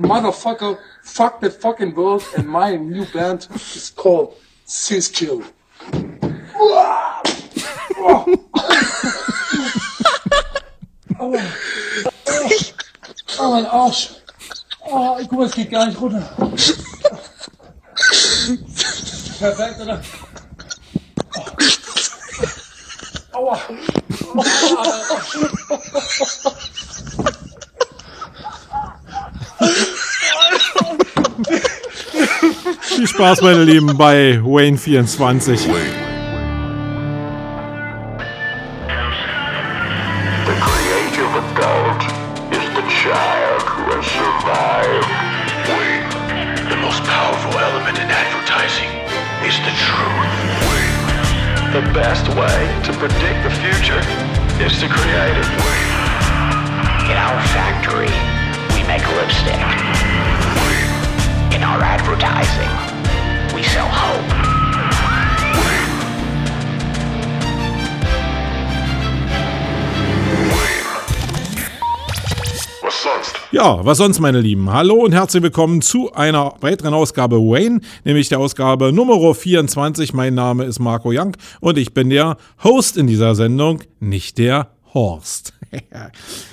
motherfucker, fuck the fucking world, and my new band is called Siskill. Oh. Oh. oh, mein Arsch. Oh, guck mal, es geht gar nicht runter. Perfekt, oder? Oh. Aua. Oh. Viel Spaß, meine Lieben, bei Wayne Ja, was sonst, meine Lieben? Hallo und herzlich willkommen zu einer weiteren Ausgabe Wayne, nämlich der Ausgabe Nummer 24. Mein Name ist Marco Young und ich bin der Host in dieser Sendung, nicht der Horst.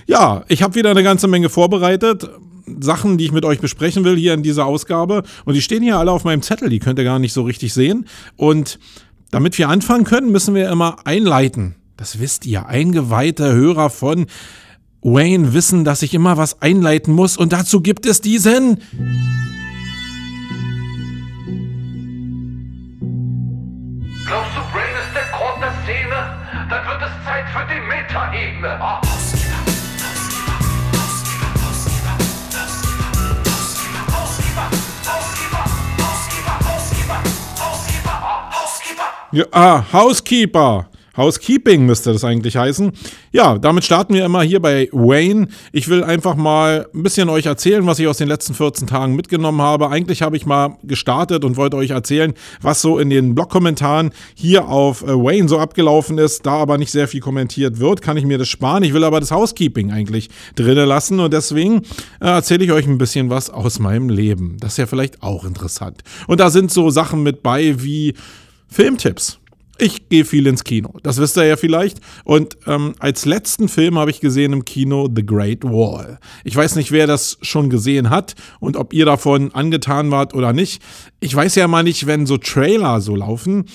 ja, ich habe wieder eine ganze Menge vorbereitet. Sachen, die ich mit euch besprechen will hier in dieser Ausgabe. Und die stehen hier alle auf meinem Zettel, die könnt ihr gar nicht so richtig sehen. Und damit wir anfangen können, müssen wir immer einleiten. Das wisst ihr, eingeweihte Hörer von Wayne wissen, dass ich immer was einleiten muss. Und dazu gibt es diesen. Glaubst du, Brain ist der Grund der Szene? Dann wird es Zeit für die Metaebene. Ah. Ja, ah, Housekeeper. Housekeeping müsste das eigentlich heißen. Ja, damit starten wir immer hier bei Wayne. Ich will einfach mal ein bisschen euch erzählen, was ich aus den letzten 14 Tagen mitgenommen habe. Eigentlich habe ich mal gestartet und wollte euch erzählen, was so in den Blog-Kommentaren hier auf äh, Wayne so abgelaufen ist. Da aber nicht sehr viel kommentiert wird, kann ich mir das sparen. Ich will aber das Housekeeping eigentlich drinnen lassen und deswegen äh, erzähle ich euch ein bisschen was aus meinem Leben. Das ist ja vielleicht auch interessant. Und da sind so Sachen mit bei wie Filmtipps. Ich gehe viel ins Kino, das wisst ihr ja vielleicht. Und ähm, als letzten Film habe ich gesehen im Kino The Great Wall. Ich weiß nicht, wer das schon gesehen hat und ob ihr davon angetan wart oder nicht. Ich weiß ja mal nicht, wenn so Trailer so laufen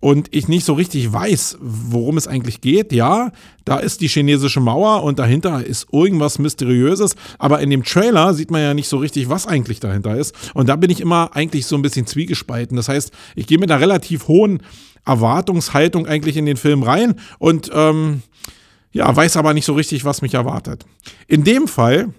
und ich nicht so richtig weiß, worum es eigentlich geht. Ja, da ist die chinesische Mauer und dahinter ist irgendwas Mysteriöses. Aber in dem Trailer sieht man ja nicht so richtig, was eigentlich dahinter ist. Und da bin ich immer eigentlich so ein bisschen zwiegespalten. Das heißt, ich gehe mit einer relativ hohen Erwartungshaltung eigentlich in den Film rein und ähm, ja, weiß aber nicht so richtig, was mich erwartet. In dem Fall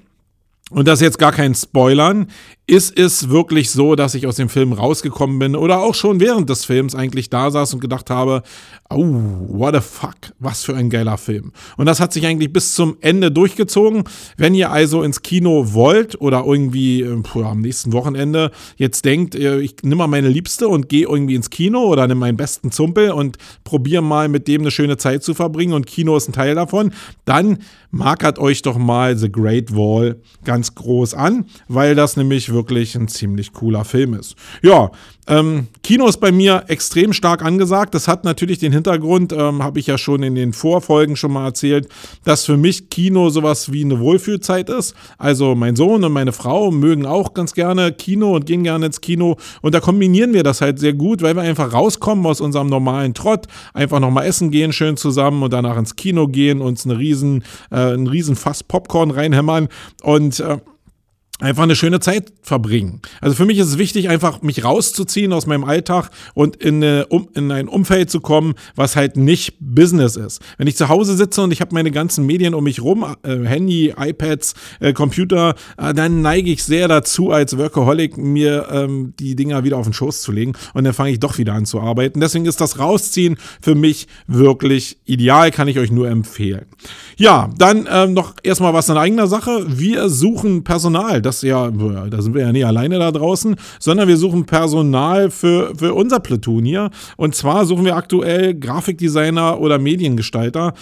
und das ist jetzt gar kein Spoilern, ist es wirklich so, dass ich aus dem Film rausgekommen bin oder auch schon während des Films eigentlich da saß und gedacht habe, oh, what the fuck, was für ein geiler Film. Und das hat sich eigentlich bis zum Ende durchgezogen. Wenn ihr also ins Kino wollt oder irgendwie puh, am nächsten Wochenende jetzt denkt, äh, ich nehme mal meine Liebste und gehe irgendwie ins Kino oder nehme meinen besten Zumpel und probiere mal mit dem eine schöne Zeit zu verbringen und Kino ist ein Teil davon, dann markert euch doch mal The Great Wall ganz groß an, weil das nämlich wirklich ein ziemlich cooler Film ist. Ja, ähm, Kino ist bei mir extrem stark angesagt. Das hat natürlich den Hintergrund, ähm, habe ich ja schon in den Vorfolgen schon mal erzählt, dass für mich Kino sowas wie eine Wohlfühlzeit ist. Also mein Sohn und meine Frau mögen auch ganz gerne Kino und gehen gerne ins Kino. Und da kombinieren wir das halt sehr gut, weil wir einfach rauskommen aus unserem normalen Trott, einfach nochmal essen gehen, schön zusammen und danach ins Kino gehen, uns eine riesen, äh, einen riesen Fass Popcorn reinhämmern. Und äh, einfach eine schöne Zeit verbringen. Also für mich ist es wichtig, einfach mich rauszuziehen aus meinem Alltag und in, eine, um, in ein Umfeld zu kommen, was halt nicht Business ist. Wenn ich zu Hause sitze und ich habe meine ganzen Medien um mich rum, äh, Handy, iPads, äh, Computer, äh, dann neige ich sehr dazu, als Workaholic mir ähm, die Dinger wieder auf den Schoß zu legen und dann fange ich doch wieder an zu arbeiten. Deswegen ist das Rausziehen für mich wirklich ideal, kann ich euch nur empfehlen. Ja, dann ähm, noch erstmal was in eigener Sache. Wir suchen Personal. Das ja, da sind wir ja nicht alleine da draußen, sondern wir suchen Personal für, für unser Platoon hier. Und zwar suchen wir aktuell Grafikdesigner oder Mediengestalter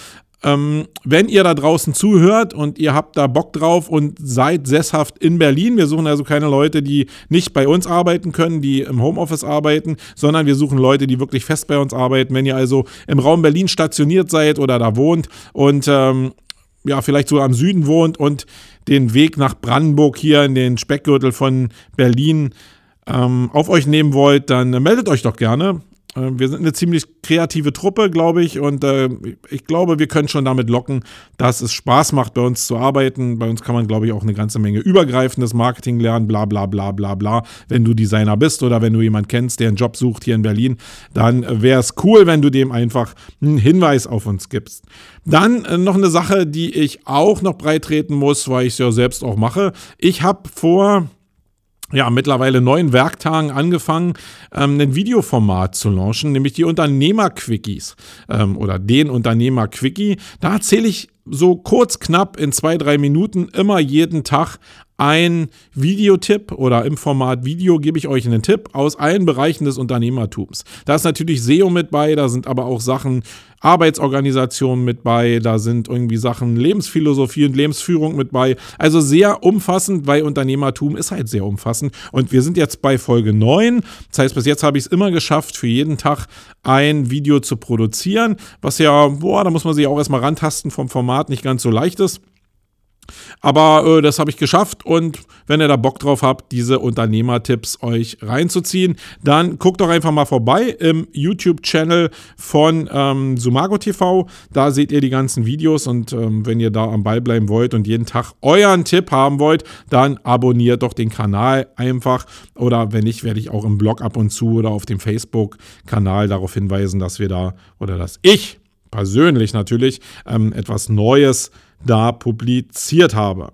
Ähm, wenn ihr da draußen zuhört und ihr habt da Bock drauf und seid sesshaft in Berlin, wir suchen also keine Leute, die nicht bei uns arbeiten können, die im Homeoffice arbeiten, sondern wir suchen Leute, die wirklich fest bei uns arbeiten. Wenn ihr also im Raum Berlin stationiert seid oder da wohnt und ähm, ja, vielleicht so am Süden wohnt und den Weg nach Brandenburg hier in den Speckgürtel von Berlin ähm, auf euch nehmen wollt, dann meldet euch doch gerne. Äh, wir sind eine ziemlich kreative Truppe, glaube ich, und äh, ich glaube, wir können schon damit locken, dass es Spaß macht, bei uns zu arbeiten. Bei uns kann man, glaube ich, auch eine ganze Menge übergreifendes Marketing lernen, bla bla bla bla bla. Wenn du Designer bist oder wenn du jemanden kennst, der einen Job sucht hier in Berlin, dann wäre es cool, wenn du dem einfach einen Hinweis auf uns gibst. Dann äh, noch eine Sache, die ich auch noch breitreten muss, weil ich es ja selbst auch mache. Ich habe vor ja, mittlerweile neun Werktagen angefangen, ähm, ein Videoformat zu launchen, nämlich die Unternehmer-Quickies ähm, oder den Unternehmer-Quickie. Da erzähle ich so kurz, knapp in zwei, drei Minuten immer jeden Tag ein Videotipp oder im Format Video gebe ich euch einen Tipp aus allen Bereichen des Unternehmertums. Da ist natürlich SEO mit bei, da sind aber auch Sachen Arbeitsorganisation mit bei, da sind irgendwie Sachen Lebensphilosophie und Lebensführung mit bei. Also sehr umfassend, weil Unternehmertum ist halt sehr umfassend. Und wir sind jetzt bei Folge 9. Das heißt, bis jetzt habe ich es immer geschafft, für jeden Tag ein Video zu produzieren, was ja, boah, da muss man sich auch erstmal rantasten vom Format, nicht ganz so leicht ist. Aber äh, das habe ich geschafft und wenn ihr da Bock drauf habt, diese Unternehmertipps euch reinzuziehen, dann guckt doch einfach mal vorbei im YouTube-Channel von ähm, Sumago TV. Da seht ihr die ganzen Videos und ähm, wenn ihr da am Ball bleiben wollt und jeden Tag euren Tipp haben wollt, dann abonniert doch den Kanal einfach. Oder wenn nicht, werde ich auch im Blog ab und zu oder auf dem Facebook-Kanal darauf hinweisen, dass wir da oder dass ich persönlich natürlich ähm, etwas Neues da publiziert habe.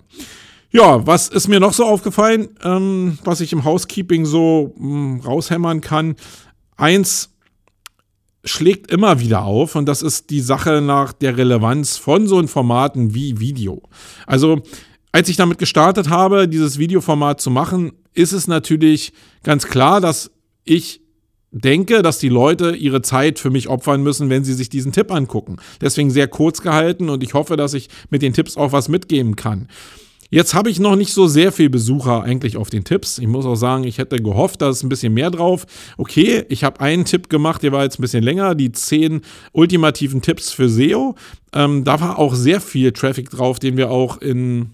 Ja, was ist mir noch so aufgefallen, ähm, was ich im Housekeeping so mh, hm, raushämmern kann? Eins schlägt immer wieder auf und das ist die Sache nach der Relevanz von so Formaten wie Video. Also als ich damit gestartet habe, dieses Videoformat zu machen, ist es natürlich ganz klar, dass ich denke, dass die Leute ihre Zeit für mich opfern müssen, wenn sie sich diesen Tipp angucken. Deswegen sehr kurz gehalten und ich hoffe, dass ich mit den Tipps auch was mitgeben kann. Jetzt habe ich noch nicht so sehr viel Besucher eigentlich auf den Tipps. Ich muss auch sagen, ich hätte gehofft, da ist ein bisschen mehr drauf. Okay, ich habe einen Tipp gemacht, der war jetzt ein bisschen länger, die zehn ultimativen Tipps für SEO. Ähm, da war auch sehr viel Traffic drauf, den wir auch in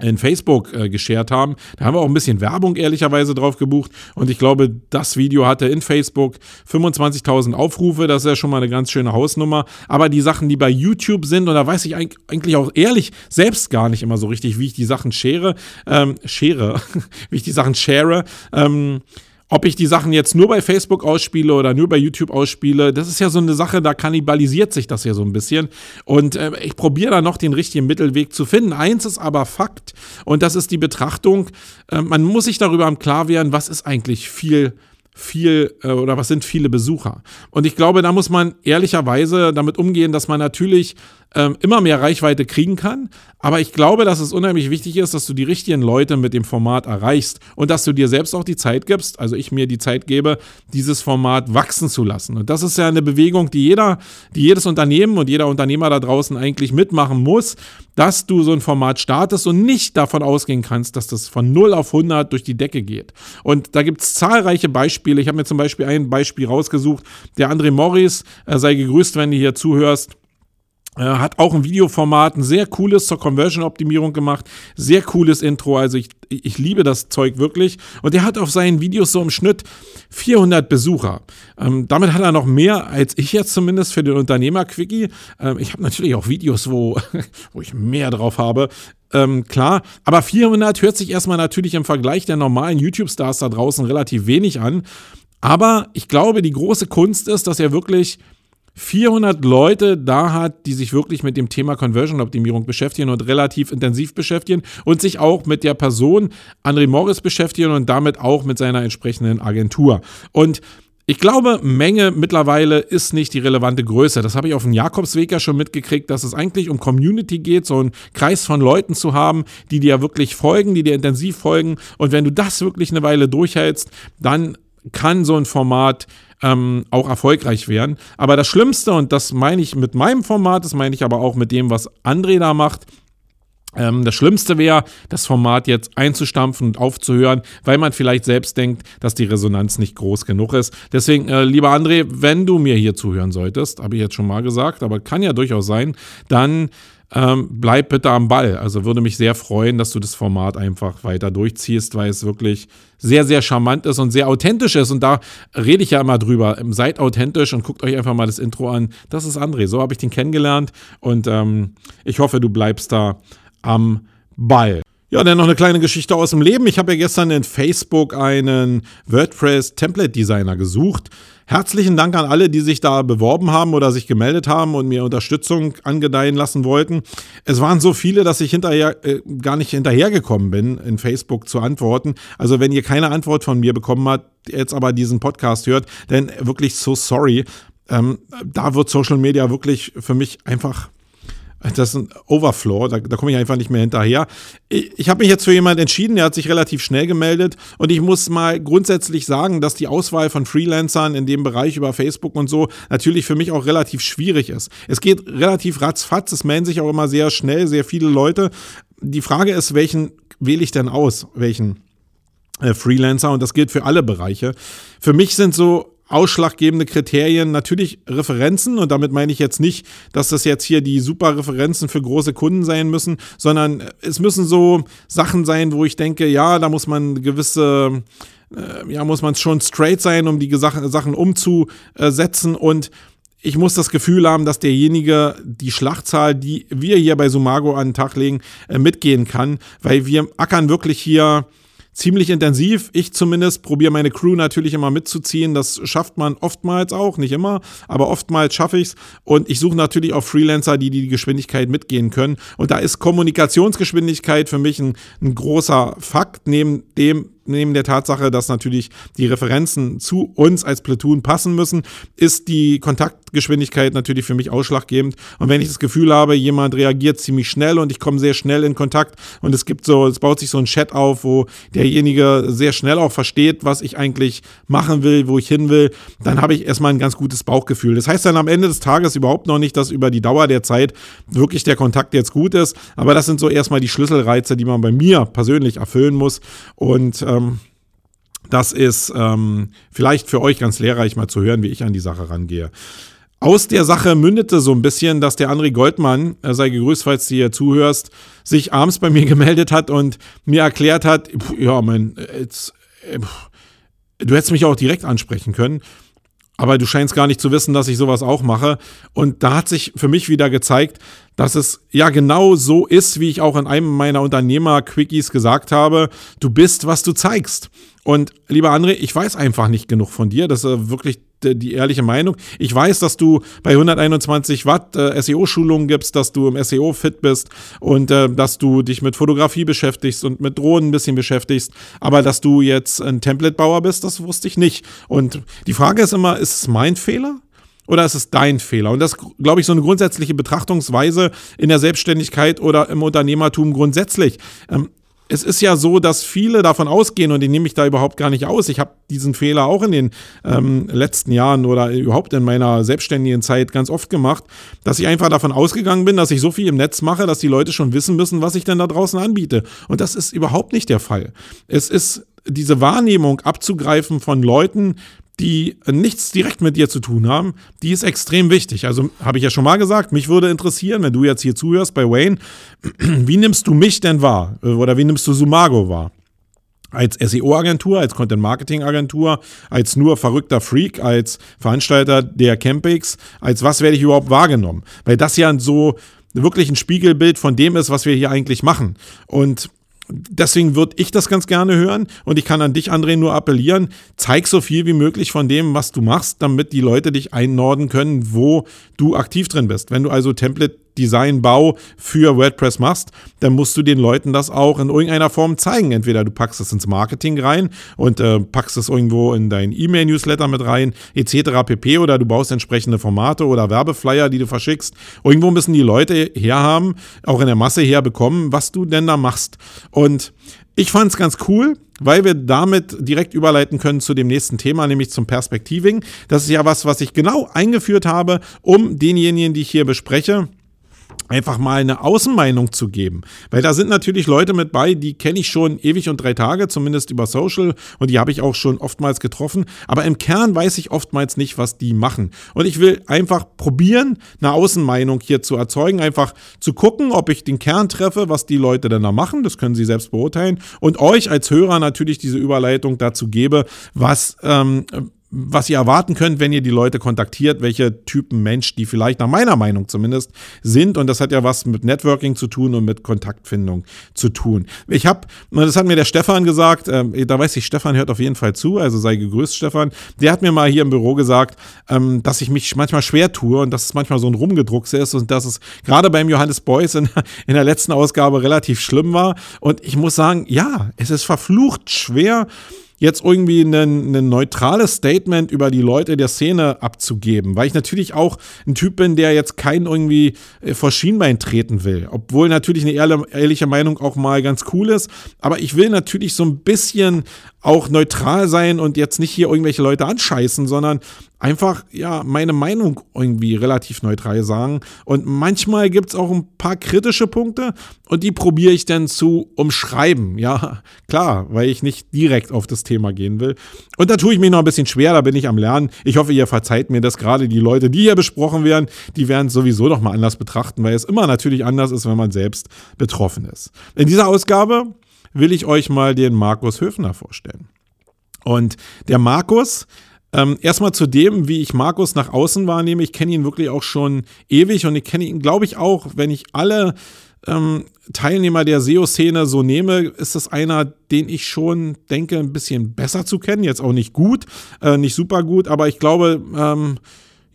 in Facebook äh, geshared haben. Da haben wir auch ein bisschen Werbung ehrlicherweise drauf gebucht. Und ich glaube, das Video hatte in Facebook 25.000 Aufrufe, das ist ja schon mal eine ganz schöne Hausnummer, aber die Sachen, die bei YouTube sind und da weiß ich eigentlich auch ehrlich selbst gar nicht immer so richtig, wie ich die Sachen share, ähm, share, wie ich die Sachen share, ähm, ob ich die Sachen jetzt nur bei Facebook ausspiele oder nur bei YouTube ausspiele, das ist ja so eine Sache, da kannibalisiert sich das ja so ein bisschen. Und äh, ich probiere da noch den richtigen Mittelweg zu finden. Eins ist aber Fakt und das ist die Betrachtung, äh, man muss sich darüber Klar werden, was ist eigentlich viel viel äh, oder was sind viele Besucher. Und ich glaube, da muss man ehrlicherweise damit umgehen, dass man natürlich ähm, immer mehr Reichweite kriegen kann. Aber ich glaube, dass es unheimlich wichtig ist, dass du die richtigen Leute mit dem Format erreichst und dass du dir selbst auch die Zeit gibst, also ich mir die Zeit gebe, dieses Format wachsen zu lassen. Und das ist ja eine Bewegung, die jeder, die jedes Unternehmen und jeder Unternehmer da draußen eigentlich mitmachen muss, dass du so ein Format startest und nicht davon ausgehen kannst, dass das von 0 auf 100 durch die Decke geht. Und da gibt es zahlreiche Beispiele. Ich habe mir zum Beispiel ein Beispiel rausgesucht. Der André Morris, sei gegrüßt, wenn du hier zuhörst hat auch ein Videoformat, ein sehr cooles zur Conversion-Optimierung gemacht. Sehr cooles Intro. Also ich, ich liebe das Zeug wirklich. Und er hat auf seinen Videos so im Schnitt 400 Besucher. Ähm, damit hat er noch mehr als ich jetzt zumindest für den Unternehmer-Quickie. Ähm, ich habe natürlich auch Videos, wo, wo ich mehr drauf habe. Ähm, klar, aber 400 hört sich erstmal natürlich im Vergleich der normalen YouTube-Stars da draußen relativ wenig an. Aber ich glaube, die große Kunst ist, dass er wirklich 400 Leute da hat, die sich wirklich mit dem Thema Conversion-Optimierung beschäftigen und relativ intensiv beschäftigen und sich auch mit der Person André Morris beschäftigen und damit auch mit seiner entsprechenden Agentur. Und ich glaube, Menge mittlerweile ist nicht die relevante Größe. Das habe ich auf dem Jakobsweg ja schon mitgekriegt, dass es eigentlich um Community geht, so einen Kreis von Leuten zu haben, die dir wirklich folgen, die dir intensiv folgen. Und wenn du das wirklich eine Weile durchhältst, dann kann so ein Format ähm, auch erfolgreich werden. Aber das Schlimmste, und das meine ich mit meinem Format, das meine ich aber auch mit dem, was André da macht, ähm, das Schlimmste wäre, das Format jetzt einzustampfen und aufzuhören, weil man vielleicht selbst denkt, dass die Resonanz nicht groß genug ist. Deswegen, äh, lieber André, wenn du mir hier zuhören solltest, habe ich jetzt schon mal gesagt, aber kann ja durchaus sein, dann ähm, bleib bitte am Ball. Also würde mich sehr freuen, dass du das Format einfach weiter durchziehst, weil es wirklich sehr, sehr charmant ist und sehr authentisch ist. Und da rede ich ja immer drüber. Seid authentisch und guckt euch einfach mal das Intro an. Das ist André. So habe ich den kennengelernt. Und ähm, ich hoffe, du bleibst da am Ball. Ja, dann noch eine kleine Geschichte aus dem Leben. Ich habe ja gestern in Facebook einen WordPress Template Designer gesucht. Herzlichen Dank an alle, die sich da beworben haben oder sich gemeldet haben und mir Unterstützung angedeihen lassen wollten. Es waren so viele, dass ich hinterher äh, gar nicht hinterhergekommen bin, in Facebook zu antworten. Also wenn ihr keine Antwort von mir bekommen habt, jetzt aber diesen Podcast hört, dann wirklich so sorry. Ähm, da wird Social Media wirklich für mich einfach das ist ein Overflow, da, da komme ich einfach nicht mehr hinterher. Ich, ich habe mich jetzt für jemanden entschieden, der hat sich relativ schnell gemeldet und ich muss mal grundsätzlich sagen, dass die Auswahl von Freelancern in dem Bereich über Facebook und so natürlich für mich auch relativ schwierig ist. Es geht relativ ratzfatz, es melden sich auch immer sehr schnell sehr viele Leute. Die Frage ist, welchen wähle ich denn aus? Welchen? Äh, Freelancer und das gilt für alle Bereiche. Für mich sind so ausschlaggebende Kriterien. Natürlich Referenzen und damit meine ich jetzt nicht, dass das jetzt hier die super Referenzen für große Kunden sein müssen, sondern es müssen so Sachen sein, wo ich denke, ja, da muss man gewisse äh, ja, muss man schon straight sein, um die Sachen umzusetzen. Und ich muss das Gefühl haben, dass derjenige die Schlachtzahl, die wir hier bei Sumago an den Tag legen, äh, mitgehen kann, weil wir ackern wirklich hier ziemlich intensiv. Ich zumindest probiere meine Crew natürlich immer mitzuziehen. Das schafft man oftmals auch, nicht immer, aber oftmals schaffe ich es. Und ich suche natürlich auch Freelancer, die die Geschwindigkeit mitgehen können. Und da ist Kommunikationsgeschwindigkeit für mich ein, ein großer Fakt, neben dem, neben der Tatsache, dass natürlich die Referenzen zu uns als Platoon passen müssen, ist die Kontaktgeschwindigkeit natürlich für mich ausschlaggebend. Und wenn ich das Gefühl habe, jemand reagiert ziemlich schnell und ich komme sehr schnell in Kontakt und es gibt so, es baut sich so ein Chat auf, wo derjenige sehr schnell auch versteht, was ich eigentlich machen will, wo ich hin will, dann habe ich erstmal ein ganz gutes Bauchgefühl. Das heißt dann am Ende des Tages überhaupt noch nicht, dass über die Dauer der Zeit wirklich der Kontakt jetzt gut ist, aber das sind so erstmal die Schlüsselreize, die man bei mir persönlich erfüllen muss und ähm, ähm, das ist ähm, vielleicht für euch ganz lehrreich mal zu hören, wie ich an die Sache rangehe. Aus der Sache mündete so ein bisschen, dass der André Goldmann, er sei gegrüßt, falls du hier zuhörst, sich abends bei mir gemeldet hat und mir erklärt hat, ja, mein, jetzt, äh, du hättest mich auch direkt ansprechen können, aber du scheinst gar nicht zu wissen, dass ich sowas auch mache. Und da hat sich für mich wieder gezeigt, dass es ja genau so ist, wie ich auch in einem meiner Unternehmer-Quickies gesagt habe, du bist, was du zeigst. Und lieber André, ich weiß einfach nicht genug von dir. Das ist wirklich die ehrliche Meinung. Ich weiß, dass du bei 121 Watt äh, SEO-Schulungen gibst, dass du im SEO fit bist und äh, dass du dich mit Fotografie beschäftigst und mit Drohnen ein bisschen beschäftigst. Aber dass du jetzt ein Template-Bauer bist, das wusste ich nicht. Und die Frage ist immer, ist es mein Fehler? oder ist es dein Fehler? Und das glaube ich, so eine grundsätzliche Betrachtungsweise in der Selbstständigkeit oder im Unternehmertum grundsätzlich. Ähm, es ist ja so, dass viele davon ausgehen, und den nehme ich da überhaupt gar nicht aus. Ich habe diesen Fehler auch in den ähm, letzten Jahren oder überhaupt in meiner selbstständigen Zeit ganz oft gemacht, dass ich einfach davon ausgegangen bin, dass ich so viel im Netz mache, dass die Leute schon wissen müssen, was ich denn da draußen anbiete. Und das ist überhaupt nicht der Fall. Es ist diese Wahrnehmung abzugreifen von Leuten, die nichts direkt mit dir zu tun haben, die ist extrem wichtig. Also habe ich ja schon mal gesagt, mich würde interessieren, wenn du jetzt hier zuhörst bei Wayne, wie nimmst du mich denn wahr? Oder wie nimmst du Sumago wahr? Als SEO-Agentur, als Content-Marketing-Agentur, als nur verrückter Freak, als Veranstalter der Campix, als was werde ich überhaupt wahrgenommen? Weil das ja so wirklich ein Spiegelbild von dem ist, was wir hier eigentlich machen. Und Deswegen würde ich das ganz gerne hören und ich kann an dich, André, nur appellieren, zeig so viel wie möglich von dem, was du machst, damit die Leute dich einnorden können, wo du aktiv drin bist. Wenn du also Template Design, Bau für WordPress machst, dann musst du den Leuten das auch in irgendeiner Form zeigen. Entweder du packst es ins Marketing rein und äh, packst es irgendwo in dein E-Mail-Newsletter mit rein, etc. pp. Oder du baust entsprechende Formate oder Werbeflyer, die du verschickst. Irgendwo müssen die Leute herhaben, auch in der Masse herbekommen, was du denn da machst. Und Ich fand es ganz cool, weil wir damit direkt überleiten können zu dem nächsten Thema, nämlich zum Perspektiving. Das ist ja was, was ich genau eingeführt habe, um denjenigen, die ich hier bespreche, einfach mal eine Außenmeinung zu geben. Weil da sind natürlich Leute mit bei, die kenne ich schon ewig und drei Tage, zumindest über Social und die habe ich auch schon oftmals getroffen. Aber im Kern weiß ich oftmals nicht, was die machen. Und ich will einfach probieren, eine Außenmeinung hier zu erzeugen, einfach zu gucken, ob ich den Kern treffe, was die Leute denn da machen. Das können Sie selbst beurteilen. Und euch als Hörer natürlich diese Überleitung dazu gebe, was ähm, was ihr erwarten könnt, wenn ihr die Leute kontaktiert, welche Typen Mensch die vielleicht nach meiner Meinung zumindest sind. Und das hat ja was mit Networking zu tun und mit Kontaktfindung zu tun. Ich habe, das hat mir der Stefan gesagt, äh, da weiß ich, Stefan hört auf jeden Fall zu, also sei gegrüßt, Stefan. Der hat mir mal hier im Büro gesagt, ähm, dass ich mich manchmal schwer tue und dass es manchmal so ein Rumgedruckse ist und dass es gerade beim Johannes Beuys in, in der letzten Ausgabe relativ schlimm war. Und ich muss sagen, ja, es ist verflucht schwer, jetzt irgendwie ein, ein neutrales Statement über die Leute der Szene abzugeben, weil ich natürlich auch ein Typ bin, der jetzt keinen irgendwie äh, vor Schienbein treten will. Obwohl natürlich eine ehrliche Meinung auch mal ganz cool ist. Aber ich will natürlich so ein bisschen auch neutral sein und jetzt nicht hier irgendwelche Leute anscheißen, sondern einfach, ja, meine Meinung irgendwie relativ neutral sagen. Und manchmal gibt es auch ein paar kritische Punkte und die probiere ich dann zu umschreiben. Ja, klar, weil ich nicht direkt auf das Thema gehen will. Und da tue ich mich noch ein bisschen schwer, da bin ich am Lernen. Ich hoffe, ihr verzeiht mir das. Gerade die Leute, die hier besprochen werden, die werden es sowieso noch mal anders betrachten, weil es immer natürlich anders ist, wenn man selbst betroffen ist. In dieser Ausgabe will ich euch mal den Markus Höfner vorstellen. Und der Markus, ähm, erstmal zu dem, wie ich Markus nach außen wahrnehme. Ich kenne ihn wirklich auch schon ewig und ich kenne ihn, glaube ich, auch, wenn ich alle ähm, Teilnehmer der SEO-Szene so nehme, ist das einer, den ich schon denke, ein bisschen besser zu kennen. Jetzt auch nicht gut, äh, nicht super gut, aber ich glaube, ähm,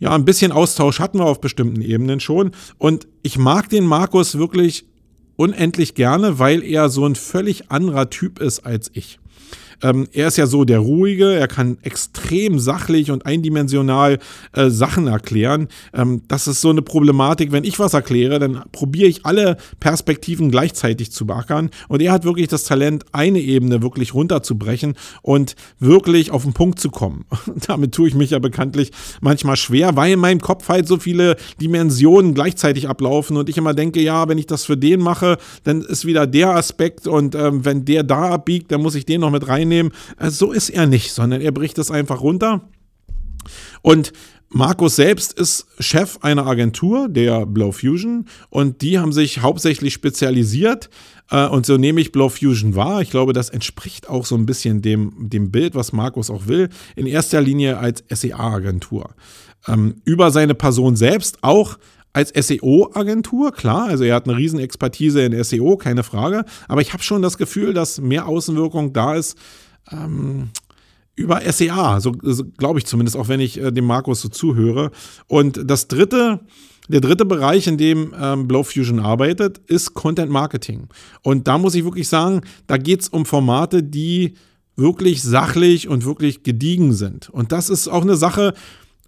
ja, ein bisschen Austausch hatten wir auf bestimmten Ebenen schon. Und ich mag den Markus wirklich unendlich gerne, weil er so ein völlig anderer Typ ist als ich. Ähm, er ist ja so der Ruhige, er kann extrem sachlich und eindimensional äh, Sachen erklären. Ähm, das ist so eine Problematik. Wenn ich was erkläre, dann probiere ich alle Perspektiven gleichzeitig zu beackern. Und er hat wirklich das Talent, eine Ebene wirklich runterzubrechen und wirklich auf den Punkt zu kommen. Damit tue ich mich ja bekanntlich manchmal schwer, weil in meinem Kopf halt so viele Dimensionen gleichzeitig ablaufen und ich immer denke, ja, wenn ich das für den mache, dann ist wieder der Aspekt und ähm, wenn der da abbiegt, dann muss ich den noch mit rein einnehmen. Äh, so ist er nicht, sondern er bricht es einfach runter. Und Markus selbst ist Chef einer Agentur, der Blow Fusion, und die haben sich hauptsächlich spezialisiert. Äh, und so nehme ich Blow Fusion wahr. Ich glaube, das entspricht auch so ein bisschen dem, dem Bild, was Markus auch will. In erster Linie als SEA-Agentur. Ähm, über seine Person selbst auch als SEO-Agentur, klar, also er hat eine Riesenexpertise in SEO, keine Frage, aber ich habe schon das Gefühl, dass mehr Außenwirkung da ist ähm, über SEA, so, so glaube ich zumindest, auch wenn ich äh, dem Markus so zuhöre. Und das dritte, der dritte Bereich, in dem ähm, Blowfusion arbeitet, ist Content Marketing. Und da muss ich wirklich sagen, da geht es um Formate, die wirklich sachlich und wirklich gediegen sind. Und das ist auch eine Sache,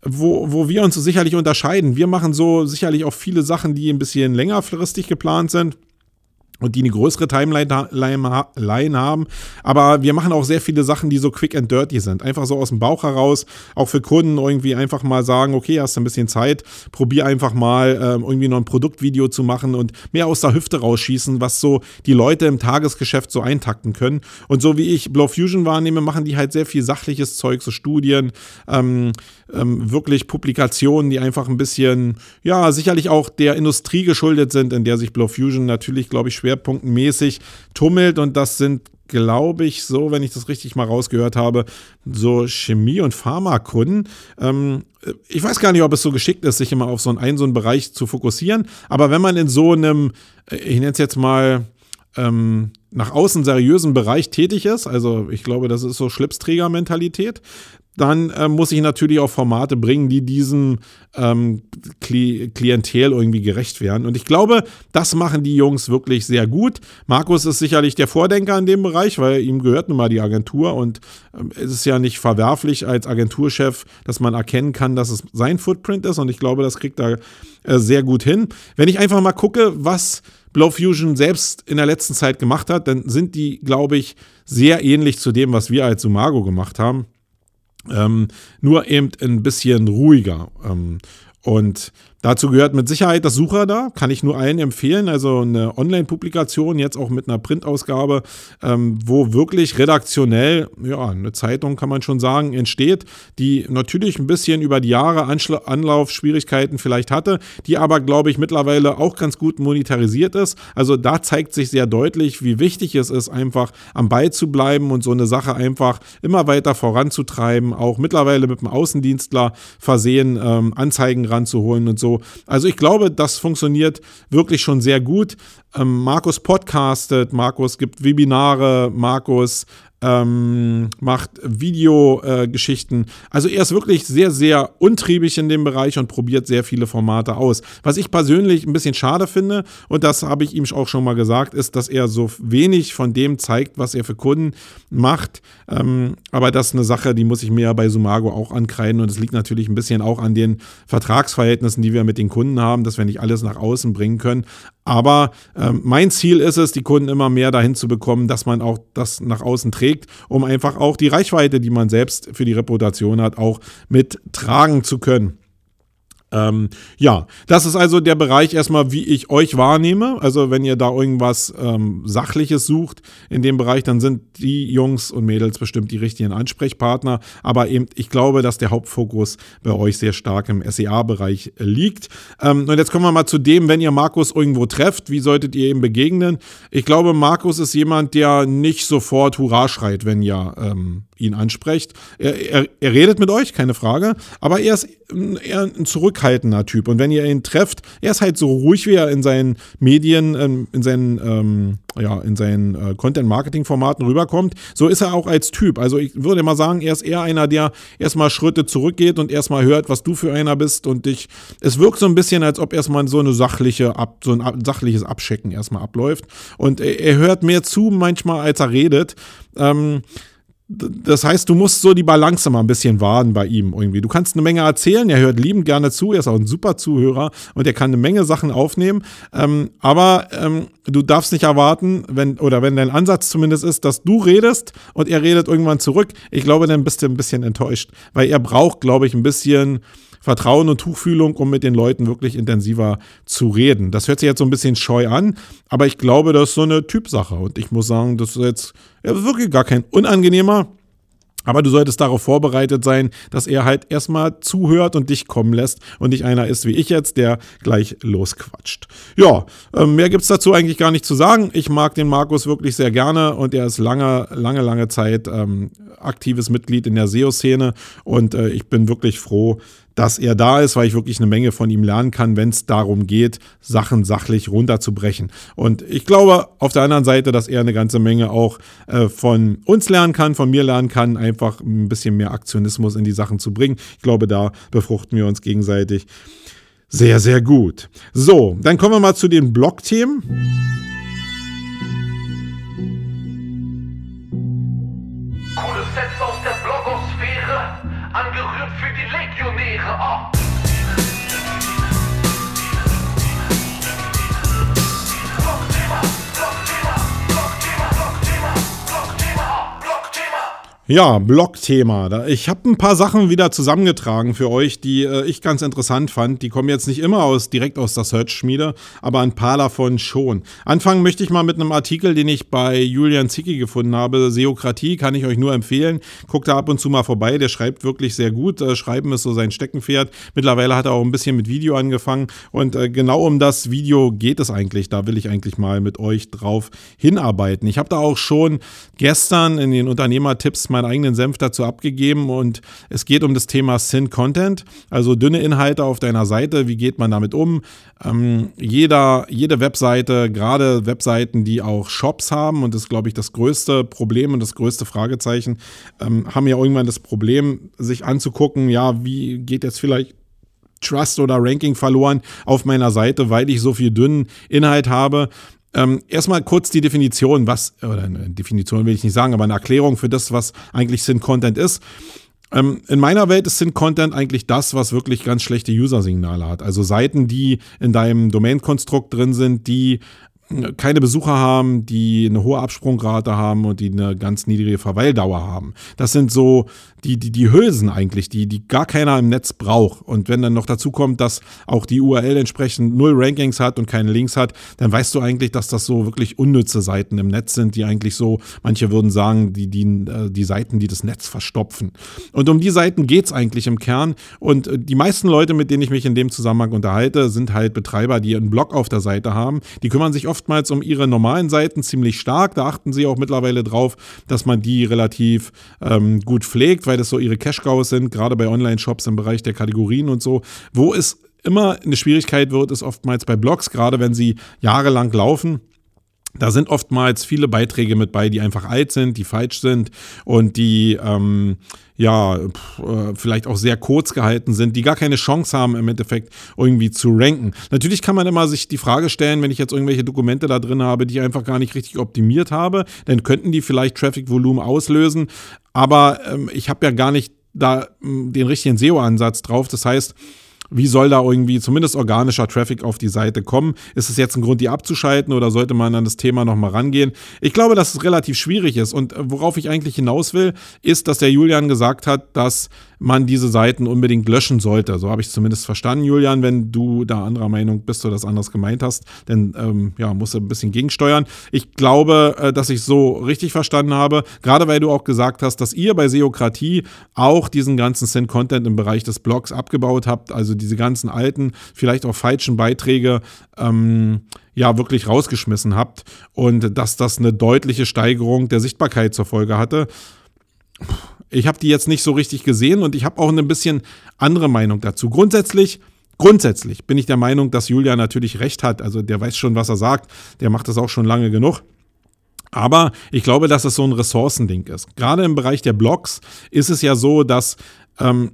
wo, wo wir uns so sicherlich unterscheiden. Wir machen so sicherlich auch viele Sachen, die ein bisschen längerfristig geplant sind und die eine größere Timeline haben. Aber wir machen auch sehr viele Sachen, die so quick and dirty sind. Einfach so aus dem Bauch heraus, auch für Kunden irgendwie einfach mal sagen, okay, hast du ein bisschen Zeit, probier einfach mal ähm, irgendwie noch ein Produktvideo zu machen und mehr aus der Hüfte rausschießen, was so die Leute im Tagesgeschäft so eintakten können. Und so wie ich Blow Fusion wahrnehme, machen die halt sehr viel sachliches Zeug, so Studien, ähm, ähm, wirklich Publikationen, die einfach ein bisschen, ja, sicherlich auch der Industrie geschuldet sind, in der sich Blow Fusion natürlich, glaube ich, schwerpunktmäßig tummelt. Und das sind, glaube ich, so, wenn ich das richtig mal rausgehört habe, so Chemie- und Pharmakunden. Ähm, ich weiß gar nicht, ob es so geschickt ist, sich immer auf so einen, so einen Bereich zu fokussieren. Aber wenn man in so einem, äh, ich nenne es jetzt mal, ähm, nach außen seriösen Bereich tätig ist, also ich glaube, das ist so Schlipsträger-Mentalität, dann äh, muss ich natürlich auch Formate bringen, die diesem ähm, Kli Klientel irgendwie gerecht werden. Und ich glaube, das machen die Jungs wirklich sehr gut. Markus ist sicherlich der Vordenker in dem Bereich, weil ihm gehört nun mal die Agentur und ähm, es ist ja nicht verwerflich als Agenturchef, dass man erkennen kann, dass es sein Footprint ist. Und ich glaube, das kriegt er äh, sehr gut hin. Wenn ich einfach mal gucke, was Blow Fusion selbst in der letzten Zeit gemacht hat, dann sind die, glaube ich, sehr ähnlich zu dem, was wir als Sumago gemacht haben. Ähm, nur eben ein bisschen ruhiger. Ähm, und Dazu gehört mit Sicherheit das Sucher da, kann ich nur allen empfehlen. Also eine Online-Publikation, jetzt auch mit einer Printausgabe, ähm, wo wirklich redaktionell, ja, eine Zeitung kann man schon sagen, entsteht, die natürlich ein bisschen über die Jahre Anschla Anlaufschwierigkeiten vielleicht hatte, die aber, glaube ich, mittlerweile auch ganz gut monetarisiert ist. Also da zeigt sich sehr deutlich, wie wichtig es ist, einfach am Ball zu bleiben und so eine Sache einfach immer weiter voranzutreiben, auch mittlerweile mit einem Außendienstler versehen, ähm, Anzeigen ranzuholen und so so. Also ich glaube, das funktioniert wirklich schon sehr gut. Ähm, Markus podcastet, Markus gibt Webinare, Markus ähm, macht Videogeschichten. Äh, also er ist wirklich sehr, sehr untriebig in dem Bereich und probiert sehr viele Formate aus. Was ich persönlich ein bisschen schade finde, und das habe ich ihm auch schon mal gesagt, ist, dass er so wenig von dem zeigt, was er für Kunden macht. Ähm, aber das ist eine Sache, die muss ich mir bei Sumago auch ankreiden und es liegt natürlich ein bisschen auch an den Vertragsverhältnissen, die wir mit den Kunden haben, dass wir nicht alles nach außen bringen können. Aber ähm, mein Ziel ist es, die Kunden immer mehr dahin zu bekommen, dass man auch das nach außen trägt, um einfach auch die Reichweite, die man selbst für die Reputation hat, auch mittragen zu können. Ähm, ja, das ist also der Bereich erstmal, wie ich euch wahrnehme. Also wenn ihr da irgendwas ähm, Sachliches sucht in dem Bereich, dann sind die Jungs und Mädels bestimmt die richtigen Ansprechpartner. Aber eben, ich glaube, dass der Hauptfokus bei euch sehr stark im SEA-Bereich liegt. Ähm, und jetzt kommen wir mal zu dem, wenn ihr Markus irgendwo trefft, wie solltet ihr ihm begegnen? Ich glaube, Markus ist jemand, der nicht sofort Hurra schreit, wenn ihr ähm, ihn ansprecht. Er, er, er, redet mit euch, keine Frage, aber er ist eher ein zurückhaltender Typ. Und wenn ihr ihn trefft, er ist halt so ruhig, wie er in seinen Medien, ähm, in seinen, ähm, ja, in seinen äh, Content-Marketing-Formaten rüberkommt. So ist er auch als Typ. Also ich würde mal sagen, er ist eher einer, der erstmal Schritte zurückgeht und erstmal hört, was du für einer bist und dich. Es wirkt so ein bisschen, als ob erstmal so eine sachliche, Ab, so ein sachliches Abchecken erstmal abläuft. Und er, er hört mehr zu manchmal, als er redet. Ähm, das heißt, du musst so die Balance mal ein bisschen wahren bei ihm irgendwie. Du kannst eine Menge erzählen, er hört liebend gerne zu, er ist auch ein super Zuhörer und er kann eine Menge Sachen aufnehmen. Ähm, aber ähm, du darfst nicht erwarten, wenn, oder wenn dein Ansatz zumindest ist, dass du redest und er redet irgendwann zurück. Ich glaube, dann bist du ein bisschen enttäuscht, weil er braucht, glaube ich, ein bisschen Vertrauen und Tuchfühlung, um mit den Leuten wirklich intensiver zu reden. Das hört sich jetzt so ein bisschen scheu an, aber ich glaube, das ist so eine Typsache. Und ich muss sagen, das ist jetzt wirklich gar kein unangenehmer. Aber du solltest darauf vorbereitet sein, dass er halt erstmal zuhört und dich kommen lässt und nicht einer ist wie ich jetzt, der gleich losquatscht. Ja, äh, mehr gibt es dazu eigentlich gar nicht zu sagen. Ich mag den Markus wirklich sehr gerne und er ist lange, lange, lange Zeit ähm, aktives Mitglied in der SEO-Szene und äh, ich bin wirklich froh, dass er da ist, weil ich wirklich eine Menge von ihm lernen kann, wenn es darum geht, Sachen sachlich runterzubrechen. Und ich glaube auf der anderen Seite, dass er eine ganze Menge auch äh, von uns lernen kann, von mir lernen kann, einfach ein bisschen mehr Aktionismus in die Sachen zu bringen. Ich glaube, da befruchten wir uns gegenseitig sehr, sehr gut. So, dann kommen wir mal zu den Blog-Themen. Die Legionäre. Ja, Blog-Thema. Ich habe ein paar Sachen wieder zusammengetragen für euch, die äh, ich ganz interessant fand. Die kommen jetzt nicht immer aus, direkt aus der Search-Schmiede, aber ein paar davon schon. Anfangen möchte ich mal mit einem Artikel, den ich bei Julian Zicki gefunden habe. Seokratie kann ich euch nur empfehlen. Guckt da ab und zu mal vorbei. Der schreibt wirklich sehr gut. Äh, Schreiben ist so sein Steckenpferd. Mittlerweile hat er auch ein bisschen mit Video angefangen. Und äh, genau um das Video geht es eigentlich. Da will ich eigentlich mal mit euch drauf hinarbeiten. Ich habe da auch schon gestern in den Unternehmertipps meinen eigenen Senf dazu abgegeben und es geht um das Thema Sin Content, also dünne Inhalte auf deiner Seite. Wie geht man damit um? Ähm, jeder, jede Webseite, gerade Webseiten, die auch Shops haben, und das ist, glaube ich, das größte Problem und das größte Fragezeichen, ähm, haben ja irgendwann das Problem, sich anzugucken, ja, wie geht jetzt vielleicht Trust oder Ranking verloren auf meiner Seite, weil ich so viel dünnen Inhalt habe. Ähm, erstmal kurz die Definition, was, oder eine Definition will ich nicht sagen, aber eine Erklärung für das, was eigentlich Sin-Content ist. Ähm, in meiner Welt ist Sin-Content eigentlich das, was wirklich ganz schlechte User-Signale hat. Also Seiten, die in deinem Domain-Konstrukt drin sind, die keine Besucher haben, die eine hohe Absprungrate haben und die eine ganz niedrige Verweildauer haben. Das sind so die, die, die Hülsen eigentlich, die, die gar keiner im Netz braucht. Und wenn dann noch dazu kommt, dass auch die URL entsprechend null Rankings hat und keine Links hat, dann weißt du eigentlich, dass das so wirklich unnütze Seiten im Netz sind, die eigentlich so, manche würden sagen, die, die, äh, die Seiten, die das Netz verstopfen. Und um die Seiten geht's eigentlich im Kern. Und äh, die meisten Leute, mit denen ich mich in dem Zusammenhang unterhalte, sind halt Betreiber, die einen Blog auf der Seite haben. Die kümmern sich oftmals um ihre normalen Seiten ziemlich stark. Da achten sie auch mittlerweile drauf, dass man die relativ ähm, gut pflegt, weil das so ihre Cash-Cows sind, gerade bei Online-Shops im Bereich der Kategorien und so. Wo es immer eine Schwierigkeit wird, ist oftmals bei Blogs, gerade wenn sie jahrelang laufen da sind oftmals viele Beiträge mit bei, die einfach alt sind, die falsch sind und die ähm, ja pf, äh, vielleicht auch sehr kurz gehalten sind, die gar keine Chance haben im Endeffekt irgendwie zu ranken. Natürlich kann man immer sich die Frage stellen, wenn ich jetzt irgendwelche Dokumente da drin habe, die ich einfach gar nicht richtig optimiert habe, dann könnten die vielleicht Traffic-Volumen auslösen. Aber ähm, ich habe ja gar nicht da ähm, den richtigen SEO-Ansatz drauf. Das heißt, wie soll da irgendwie zumindest organischer Traffic auf die Seite kommen? Ist es jetzt ein Grund, die abzuschalten oder sollte man an das Thema nochmal rangehen? Ich glaube, dass es relativ schwierig ist. Und worauf ich eigentlich hinaus will, ist, dass der Julian gesagt hat, dass man diese Seiten unbedingt löschen sollte. So habe ich es zumindest verstanden, Julian. Wenn du da anderer Meinung bist oder das anders gemeint hast, dann ähm, ja, musst du ein bisschen gegensteuern. Ich glaube, äh, dass ich so richtig verstanden habe, gerade weil du auch gesagt hast, dass ihr bei Seokratie auch diesen ganzen Sin-Content im Bereich des Blogs abgebaut habt, also diese ganzen alten, vielleicht auch falschen Beiträge. Ähm, ja wirklich rausgeschmissen habt und dass das eine deutliche Steigerung der Sichtbarkeit zur Folge hatte. Ich habe die jetzt nicht so richtig gesehen und ich habe auch eine bisschen andere Meinung dazu. Grundsätzlich, grundsätzlich bin ich der Meinung, dass Julia natürlich recht hat. Also der weiß schon, was er sagt. Der macht das auch schon lange genug. Aber ich glaube, dass es so ein Ressourcending ist. Gerade im Bereich der Blogs ist es ja so, dass ähm,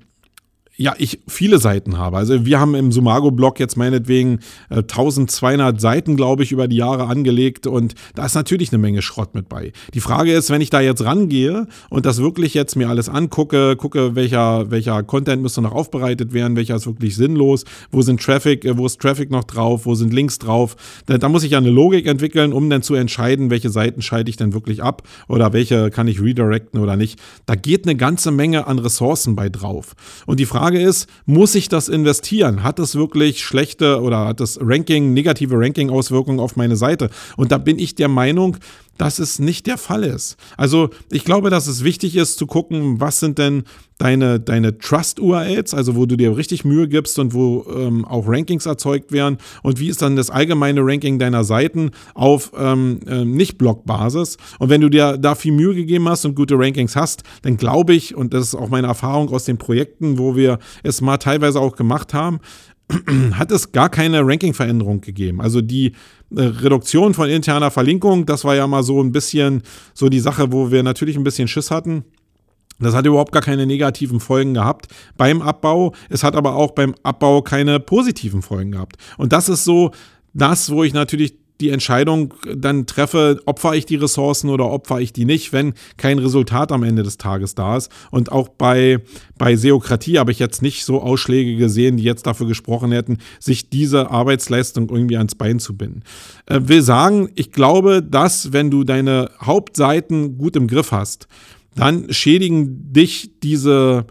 ja, ich viele Seiten habe. Also wir haben im Sumago-Blog jetzt meinetwegen äh, 1200 Seiten, glaube ich, über die Jahre angelegt und da ist natürlich eine Menge Schrott mit bei. Die Frage ist, wenn ich da jetzt rangehe und das wirklich jetzt mir alles angucke, gucke, welcher, welcher Content müsste noch aufbereitet werden, welcher ist wirklich sinnlos, wo sind Traffic, äh, wo ist Traffic noch drauf, wo sind Links drauf, da, da muss ich ja eine Logik entwickeln, um dann zu entscheiden, welche Seiten schalte ich denn wirklich ab oder welche kann ich redirecten oder nicht. Da geht eine ganze Menge an Ressourcen bei drauf. Und die Frage Frage ist, muss ich das investieren? Hat es wirklich schlechte oder hat das Ranking, negative Ranking-Auswirkungen auf meine Seite? Und da bin ich der Meinung, dass es nicht der Fall ist. Also ich glaube, dass es wichtig ist zu gucken, was sind denn deine, deine Trust-URLs, also wo du dir richtig Mühe gibst und wo ähm, auch Rankings erzeugt werden und wie ist dann das allgemeine Ranking deiner Seiten auf ähm, äh, Nicht-Blog-Basis. Und wenn du dir da viel Mühe gegeben hast und gute Rankings hast, dann glaube ich, und das ist auch meine Erfahrung aus den Projekten, wo wir es mal teilweise auch gemacht haben, hat es gar keine Ranking-Veränderung gegeben. Also die äh, Reduktion von interner Verlinkung, das war ja mal so ein bisschen so die Sache, wo wir natürlich ein bisschen Schiss hatten. Das hat überhaupt gar keine negativen Folgen gehabt beim Abbau. Es hat aber auch beim Abbau keine positiven Folgen gehabt. Und das ist so das, wo ich natürlich die Entscheidung dann treffe, opfer ich die Ressourcen oder opfer ich die nicht, wenn kein Resultat am Ende des Tages da ist. Und auch bei, bei Seokratie habe ich jetzt nicht so Ausschläge gesehen, die jetzt dafür gesprochen hätten, sich diese Arbeitsleistung irgendwie ans Bein zu binden. Äh, will sagen, ich glaube, dass wenn du deine Hauptseiten gut im Griff hast, dann schädigen dich diese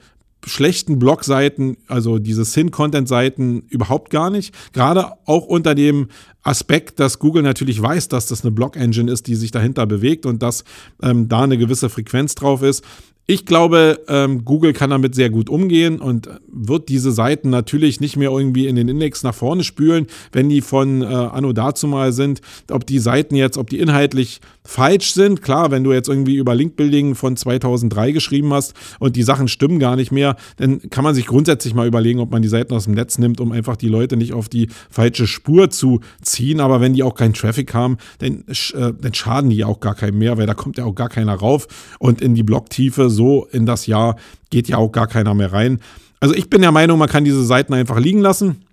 schlechten Blogseiten, also diese Sin-Content-Seiten überhaupt gar nicht. Gerade auch unter dem Aspekt, dass Google natürlich weiß, dass das eine Blog-Engine ist, die sich dahinter bewegt und dass ähm, da eine gewisse Frequenz drauf ist. Ich glaube, ähm, Google kann damit sehr gut umgehen und wird diese Seiten natürlich nicht mehr irgendwie in den Index nach vorne spülen, wenn die von äh, Anno dazu mal sind. Ob die Seiten jetzt, ob die inhaltlich falsch sind, klar, wenn du jetzt irgendwie über Linkbuilding von 2003 geschrieben hast und die Sachen stimmen gar nicht mehr, dann kann man sich grundsätzlich mal überlegen, ob man die Seiten aus dem Netz nimmt, um einfach die Leute nicht auf die falsche Spur zu ziehen. Aber wenn die auch keinen Traffic haben, dann, äh, dann schaden die auch gar keinem mehr, weil da kommt ja auch gar keiner rauf und in die Blocktiefe so in das Jahr geht ja auch gar keiner mehr rein. Also ich bin der Meinung, man kann diese Seiten einfach liegen lassen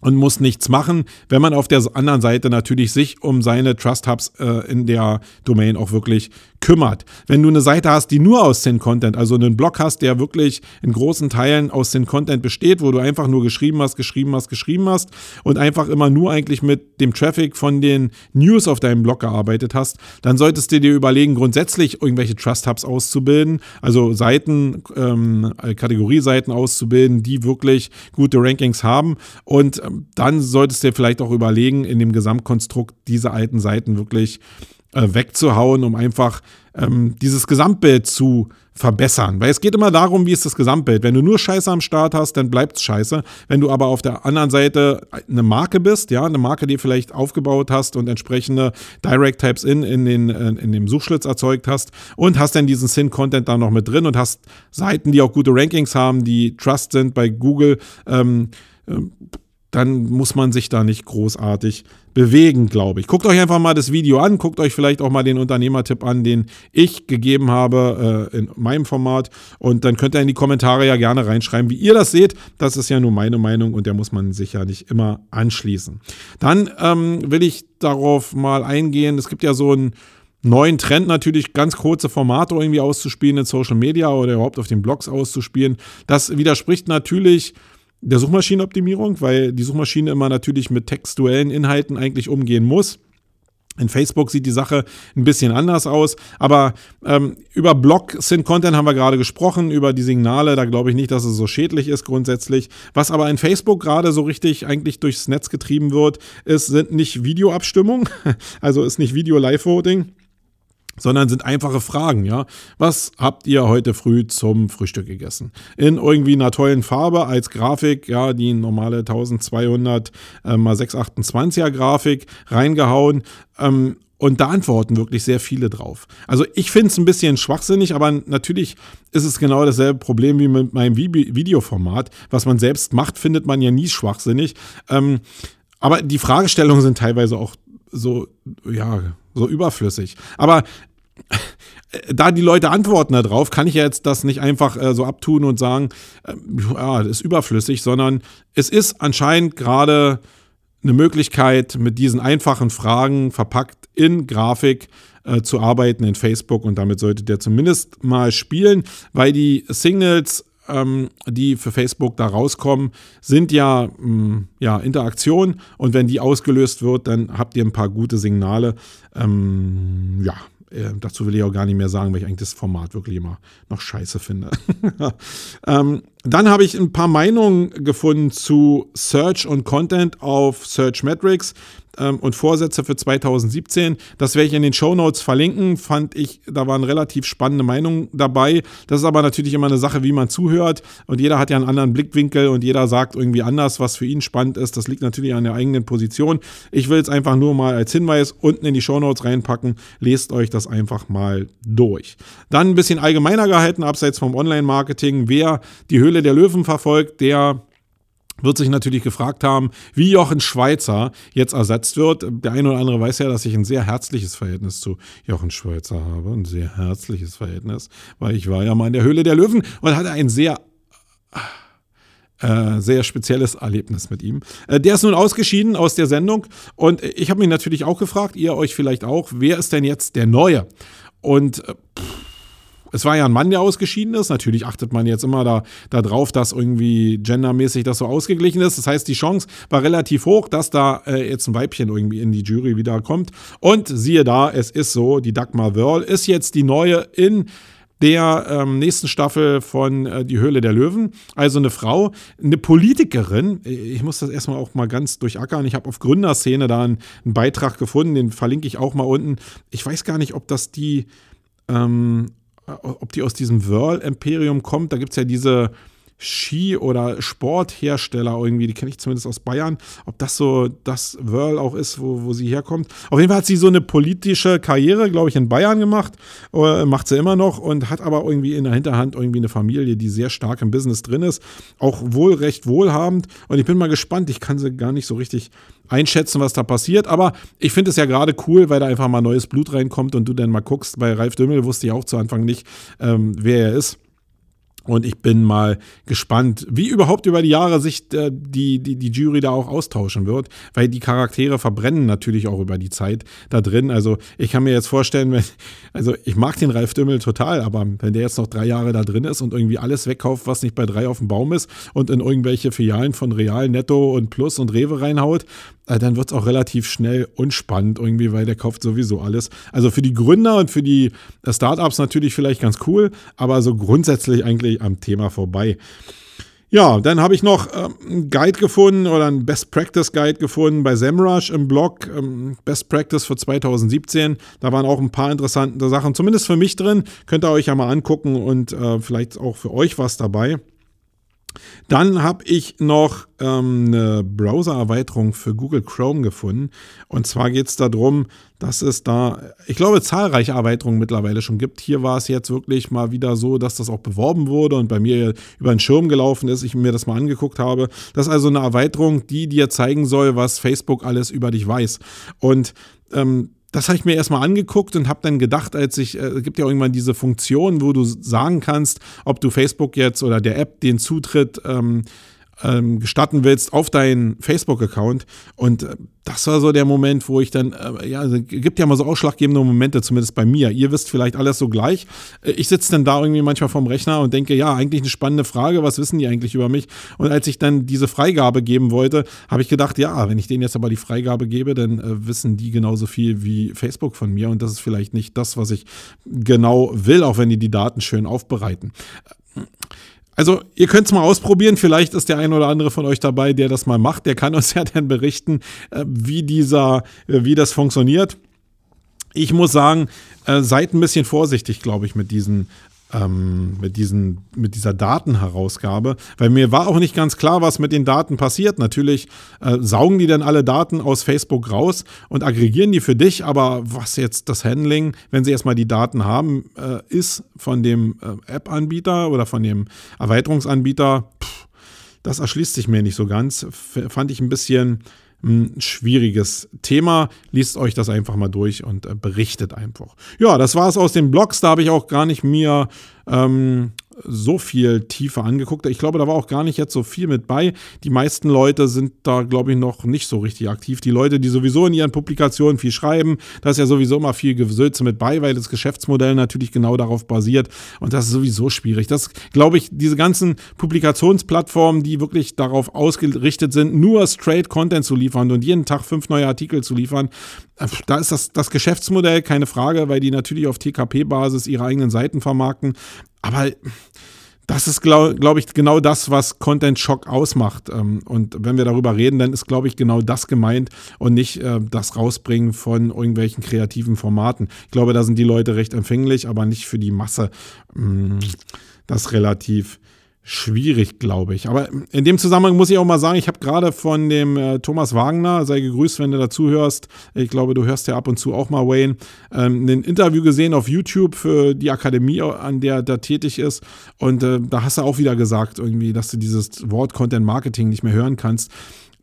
und muss nichts machen, wenn man auf der anderen Seite natürlich sich um seine Trust Hubs äh, in der Domain auch wirklich kümmert. Wenn du eine Seite hast, die nur aus Sin-Content, also einen Blog hast, der wirklich in großen Teilen aus Sin-Content besteht, wo du einfach nur geschrieben hast, geschrieben hast, geschrieben hast und einfach immer nur eigentlich mit dem Traffic von den News auf deinem Blog gearbeitet hast, dann solltest du dir überlegen, grundsätzlich irgendwelche Trust-Hubs auszubilden, also Seiten, ähm, Kategorieseiten auszubilden, die wirklich gute Rankings haben und ähm, dann solltest du dir vielleicht auch überlegen, in dem Gesamtkonstrukt diese alten Seiten wirklich äh, wegzuhauen, um einfach ähm, dieses Gesamtbild zu verbessern. Weil es geht immer darum, wie ist das Gesamtbild. Wenn du nur Scheiße am Start hast, dann bleibt es scheiße. Wenn du aber auf der anderen Seite eine Marke bist, ja, eine Marke, die vielleicht aufgebaut hast und entsprechende Direct Types in, in, den, äh, in dem Suchschlitz erzeugt hast und hast dann diesen Sin-Content da noch mit drin und hast Seiten, die auch gute Rankings haben, die Trust sind bei Google, ähm, ähm dann muss man sich da nicht großartig bewegen, glaube ich. Guckt euch einfach mal das Video an, guckt euch vielleicht auch mal den Unternehmertipp an, den ich gegeben habe äh, in meinem Format und dann könnt ihr in die Kommentare ja gerne reinschreiben, wie ihr das seht. Das ist ja nur meine Meinung und der muss man sich ja nicht immer anschließen. Dann ähm, will ich darauf mal eingehen, es gibt ja so einen neuen Trend natürlich, ganz kurze Formate irgendwie auszuspielen in Social Media oder überhaupt auf den Blogs auszuspielen. Das widerspricht natürlich der Suchmaschinenoptimierung, weil die Suchmaschine immer natürlich mit textuellen Inhalten eigentlich umgehen muss. In Facebook sieht die Sache ein bisschen anders aus, aber ähm, über Blog-Sync-Content haben wir gerade gesprochen, über die Signale, da glaube ich nicht, dass es so schädlich ist grundsätzlich. Was aber in Facebook gerade so richtig eigentlich durchs Netz getrieben wird, ist, sind nicht Videoabstimmungen, also ist nicht Video-Live-Voting, sondern sind einfache Fragen, ja. Was habt ihr heute früh zum Frühstück gegessen? In irgendwie einer tollen Farbe als Grafik, ja, die normale 1200 äh, mal 628er Grafik reingehauen. Ähm, und da antworten wirklich sehr viele drauf. Also ich finde es ein bisschen schwachsinnig, aber natürlich ist es genau dasselbe Problem wie mit meinem Videoformat. Was man selbst macht, findet man ja nie schwachsinnig. Ähm, aber die Fragestellungen sind teilweise auch so, ja, so überflüssig. Aber äh, da die Leute antworten darauf, kann ich ja jetzt das nicht einfach äh, so abtun und sagen, äh, ja, das ist überflüssig, sondern es ist anscheinend gerade eine Möglichkeit, mit diesen einfachen Fragen verpackt in Grafik äh, zu arbeiten in Facebook und damit solltet ihr zumindest mal spielen, weil die Signals ähm, die für Facebook da rauskommen, sind ja, mh, mm, ja Interaktion und wenn die ausgelöst wird, dann habt ihr ein paar gute Signale. Ähm, ja, äh, dazu will ich auch gar nicht mehr sagen, weil ich eigentlich das Format wirklich immer noch scheiße finde. ähm, dann habe ich ein paar Meinungen gefunden zu Search und Content auf Search Metrics ähm, und Vorsätze für 2017. Das werde ich in den Show Notes verlinken. Fand ich, da waren relativ spannende Meinungen dabei. Das ist aber natürlich immer eine Sache, wie man zuhört. Und jeder hat ja einen anderen Blickwinkel und jeder sagt irgendwie anders, was für ihn spannend ist. Das liegt natürlich an der eigenen Position. Ich will es einfach nur mal als Hinweis unten in die Show Notes reinpacken. Lest euch das einfach mal durch. Dann ein bisschen allgemeiner gehalten, abseits vom Online-Marketing. Wer die Höhle der Löwen verfolgt, der wird sich natürlich gefragt haben, wie Jochen Schweizer jetzt ersetzt wird. Der eine oder andere weiß ja, dass ich ein sehr herzliches Verhältnis zu Jochen Schweizer habe. Ein sehr herzliches Verhältnis, weil ich war ja mal in der Höhle der Löwen und hatte ein sehr äh, sehr spezielles Erlebnis mit ihm. Äh, der ist nun ausgeschieden aus der Sendung und ich habe mich natürlich auch gefragt, ihr euch vielleicht auch, wer ist denn jetzt der Neue? Und äh, pff, es war ja ein Mann, der ausgeschieden ist. Natürlich achtet man jetzt immer da, da dass irgendwie gendermäßig das so ausgeglichen ist. Das heißt, die Chance war relativ hoch, dass da äh, jetzt ein Weibchen irgendwie in die Jury wieder kommt. Und siehe da, es ist so, die Dagmar Wörl ist jetzt die neue in der ähm, nächsten Staffel von äh, Die Höhle der Löwen. Also eine Frau, eine Politikerin. Ich muss das erstmal auch mal ganz durchackern. Ich habe auf Gründerszene da einen, einen, Beitrag gefunden, den verlinke ich auch mal unten. Ich weiß gar nicht, ob das die ähm, ob die aus diesem Whirl-Imperium kommt. Da gibt es ja diese Ski- oder Sporthersteller irgendwie, die kenne ich zumindest aus Bayern, ob das so das Whirl auch ist, wo, wo sie herkommt. Auf jeden Fall hat sie so eine politische Karriere, glaube ich, in Bayern gemacht, äh, macht sie immer noch und hat aber irgendwie in der Hinterhand irgendwie eine Familie, die sehr stark im Business drin ist, auch wohl recht wohlhabend und ich bin mal gespannt, ich kann sie gar nicht so richtig einschätzen, was da passiert, aber ich finde es ja gerade cool, weil da einfach mal neues Blut reinkommt und du dann mal guckst, bei Ralf Dümmel wusste ich auch zu Anfang nicht, ähm, wer er ist. Und ich bin mal gespannt, wie überhaupt über die Jahre sich äh, die, die, die Jury da auch austauschen wird, weil die Charaktere verbrennen natürlich auch über die Zeit da drin. Also ich kann mir jetzt vorstellen, wenn, also ich mag den Ralf Dümmel total, aber wenn der jetzt noch drei Jahre da drin ist und irgendwie alles wegkauft, was nicht bei drei auf dem Baum ist und in irgendwelche Filialen von Real, Netto und Plus und Rewe reinhaut, dann wird es auch relativ schnell unspannend irgendwie, weil der kauft sowieso alles. Also für die Gründer und für die äh, Startups natürlich vielleicht ganz cool, aber so grundsätzlich eigentlich am Thema vorbei. Ja, dann habe ich noch ähm, einen Guide gefunden oder einen Best Practice Guide gefunden bei SEMrush im Blog. Ähm, Best Practice für 2017. Da waren auch ein paar interessante Sachen, zumindest für mich drin. Könnt ihr euch ja mal angucken und äh, vielleicht auch für euch was dabei. Dann habe ich noch ähm, eine Browser-Erweiterung für Google Chrome gefunden. Und zwar geht es darum, dass es da, ich glaube, zahlreiche Erweiterungen mittlerweile schon gibt. Hier war es jetzt wirklich mal wieder so, dass das auch beworben wurde und bei mir über den Schirm gelaufen ist, ich mir das mal angeguckt habe. Das ist also eine Erweiterung, die dir zeigen soll, was Facebook alles über dich weiß. Und ähm, das habe ich mir erstmal angeguckt und habe dann gedacht, als ich, äh, es gibt ja irgendwann diese Funktion, wo du sagen kannst, ob du Facebook jetzt oder der App den Zutritt ähm, ähm, gestatten willst auf deinen Facebook-Account. Und äh, das war so der Moment, wo ich dann, äh, ja, also, gibt ja mal so ausschlaggebende Momente, zumindest bei mir. Ihr wisst vielleicht alles so gleich. Äh, ich sitze dann da irgendwie manchmal vorm Rechner und denke, ja, eigentlich eine spannende Frage, was wissen die eigentlich über mich? Und als ich dann diese Freigabe geben wollte, habe ich gedacht, ja, wenn ich denen jetzt aber die Freigabe gebe, dann äh, wissen die genauso viel wie Facebook von mir. Und das ist vielleicht nicht das, was ich genau will, auch wenn die die Daten schön aufbereiten. Also ihr könnt es mal ausprobieren. Vielleicht ist der ein oder andere von euch dabei, der das mal macht. Der kann uns ja dann berichten, äh, wie dieser, äh, wie das funktioniert. Ich muss sagen, äh, seid ein bisschen vorsichtig, glaube ich, mit diesen ähm, mit, diesen, mit dieser Datenherausgabe, weil mir war auch nicht ganz klar, was mit den Daten passiert. Natürlich äh, saugen die dann alle Daten aus Facebook raus und aggregieren die für dich, aber was jetzt das Handling, wenn sie erstmal die Daten haben, äh, ist von dem äh, App-Anbieter oder von dem Erweiterungsanbieter, pff, das erschließt sich mir nicht so ganz. F fand ich ein bisschen ein schwieriges Thema. Liest euch das einfach mal durch und äh, berichtet einfach. Ja, das war es aus den Blogs. Da habe ich auch gar nicht mir ähm, so viel tiefer angeguckt. Ich glaube, da war auch gar nicht jetzt so viel mit bei. Die meisten Leute sind da, glaube ich, noch nicht so richtig aktiv. Die Leute, die sowieso in ihren Publikationen viel schreiben, da ist ja sowieso immer viel Gesülze mit bei, weil das Geschäftsmodell natürlich genau darauf basiert. Und das ist sowieso schwierig. Das, glaube ich, diese ganzen Publikationsplattformen, die wirklich darauf ausgerichtet sind, nur straight Content zu liefern und jeden Tag fünf neue Artikel zu liefern, da ist das, das Geschäftsmodell keine Frage, weil die natürlich auf TKP-Basis ihre eigenen Seiten vermarkten. Aber das ist, glaube glaub ich, genau das, was Content Shock ausmacht. Ähm, und wenn wir darüber reden, dann ist, glaube ich, genau das gemeint und nicht äh, das Rausbringen von irgendwelchen kreativen Formaten. Ich glaube, da sind die Leute recht empfänglich, aber nicht für die Masse. Mm, das relativ schwierig, glaube ich. Aber in dem Zusammenhang muss ich auch mal sagen, ich habe gerade von dem äh, Thomas Wagner, sei gegrüßt, wenn du dazu hörst, ich glaube, du hörst ja ab und zu auch mal Wayne, ähm, ein Interview gesehen auf YouTube für die Akademie, an der er tätig ist. Und äh, da hast du auch wieder gesagt, irgendwie, dass du dieses Wort Content Marketing nicht mehr hören kannst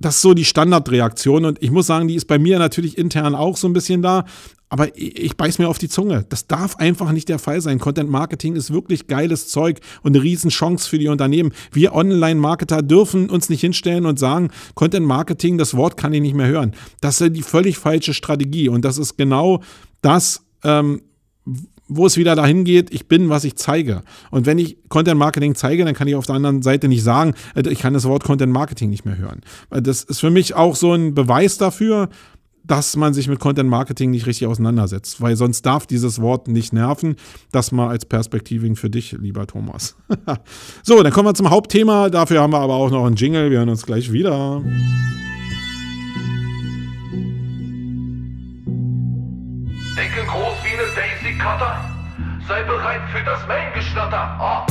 das ist so die Standardreaktion und ich muss sagen, die ist bei mir natürlich intern auch so ein bisschen da, aber ich, ich beiß mir auf die Zunge. Das darf einfach nicht der Fall sein. Content Marketing ist wirklich geiles Zeug und eine Riesenchance für die Unternehmen. Wir Online-Marketer dürfen uns nicht hinstellen und sagen, Content Marketing, das Wort kann ich nicht mehr hören. Das ist die völlig falsche Strategie und das ist genau das, ähm, wo es wieder dahin geht, ich bin, was ich zeige. Und wenn ich Content Marketing zeige, dann kann ich auf der anderen Seite nicht sagen, äh, ich kann das Wort Content Marketing nicht mehr hören. Das ist für mich auch so ein Beweis dafür, dass man sich mit Content Marketing nicht richtig auseinandersetzt, weil sonst darf dieses Wort nicht nerven. Das mal als Perspektiving für dich, lieber Thomas. so, dann kommen wir zum Hauptthema. Dafür haben wir aber auch noch einen Jingle. Wir hören uns gleich wieder. Denke groß wie eine Daisy Cutter. Sei bereit für das Main-Geschnatter. Ah.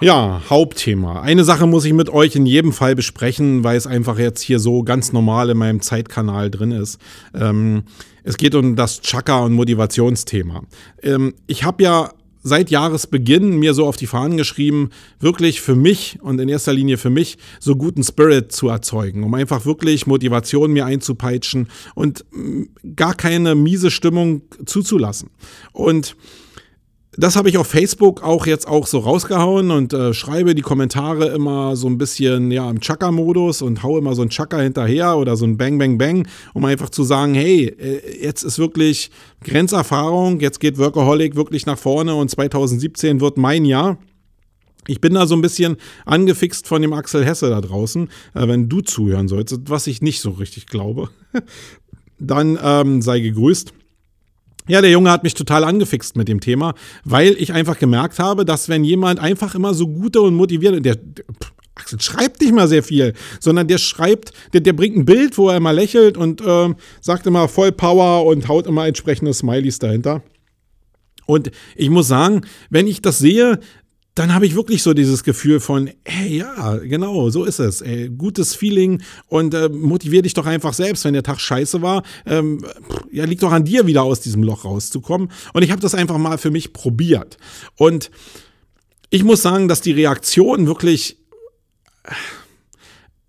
Ja, Hauptthema. Eine Sache muss ich mit euch in jedem Fall besprechen, weil es einfach jetzt hier so ganz normal in meinem Zeitkanal drin ist. Ähm, es geht um das Chakra- und Motivationsthema. Ähm, ich habe ja seit Jahresbeginn mir so auf die Fahnen geschrieben, wirklich für mich und in erster Linie für mich so guten Spirit zu erzeugen, um einfach wirklich Motivation mir einzupeitschen und mm, gar keine miese Stimmung zuzulassen. Und das habe ich auf Facebook auch jetzt auch so rausgehauen und äh, schreibe die Kommentare immer so ein bisschen ja im Chaka-Modus und haue immer so ein Chaka hinterher oder so ein Bang Bang Bang, um einfach zu sagen, hey, äh, jetzt ist wirklich Grenzerfahrung, jetzt geht Workaholic wirklich nach vorne und 2017 wird mein Jahr. Ich bin da so ein bisschen angefixt von dem Axel Hesse da draußen, äh, wenn du zuhören sollst, was ich nicht so richtig glaube. Dann ähm, sei gegrüßt. Ja, der Junge hat mich total angefixt mit dem Thema, weil ich einfach gemerkt habe, dass wenn jemand einfach immer so gute und motivierte, der, der Axel schreibt nicht mal sehr viel, sondern der schreibt, der, der bringt ein Bild, wo er immer lächelt und äh, sagt immer voll Power und haut immer entsprechende Smileys dahinter. Und ich muss sagen, wenn ich das sehe, dann habe ich wirklich so dieses Gefühl von, hey, ja, genau, so ist es. Ey, gutes Feeling und äh, motivier dich doch einfach selbst, wenn der Tag scheiße war. Ähm, ja, liegt doch an dir, wieder aus diesem Loch rauszukommen. Und ich habe das einfach mal für mich probiert. Und ich muss sagen, dass die Reaktion wirklich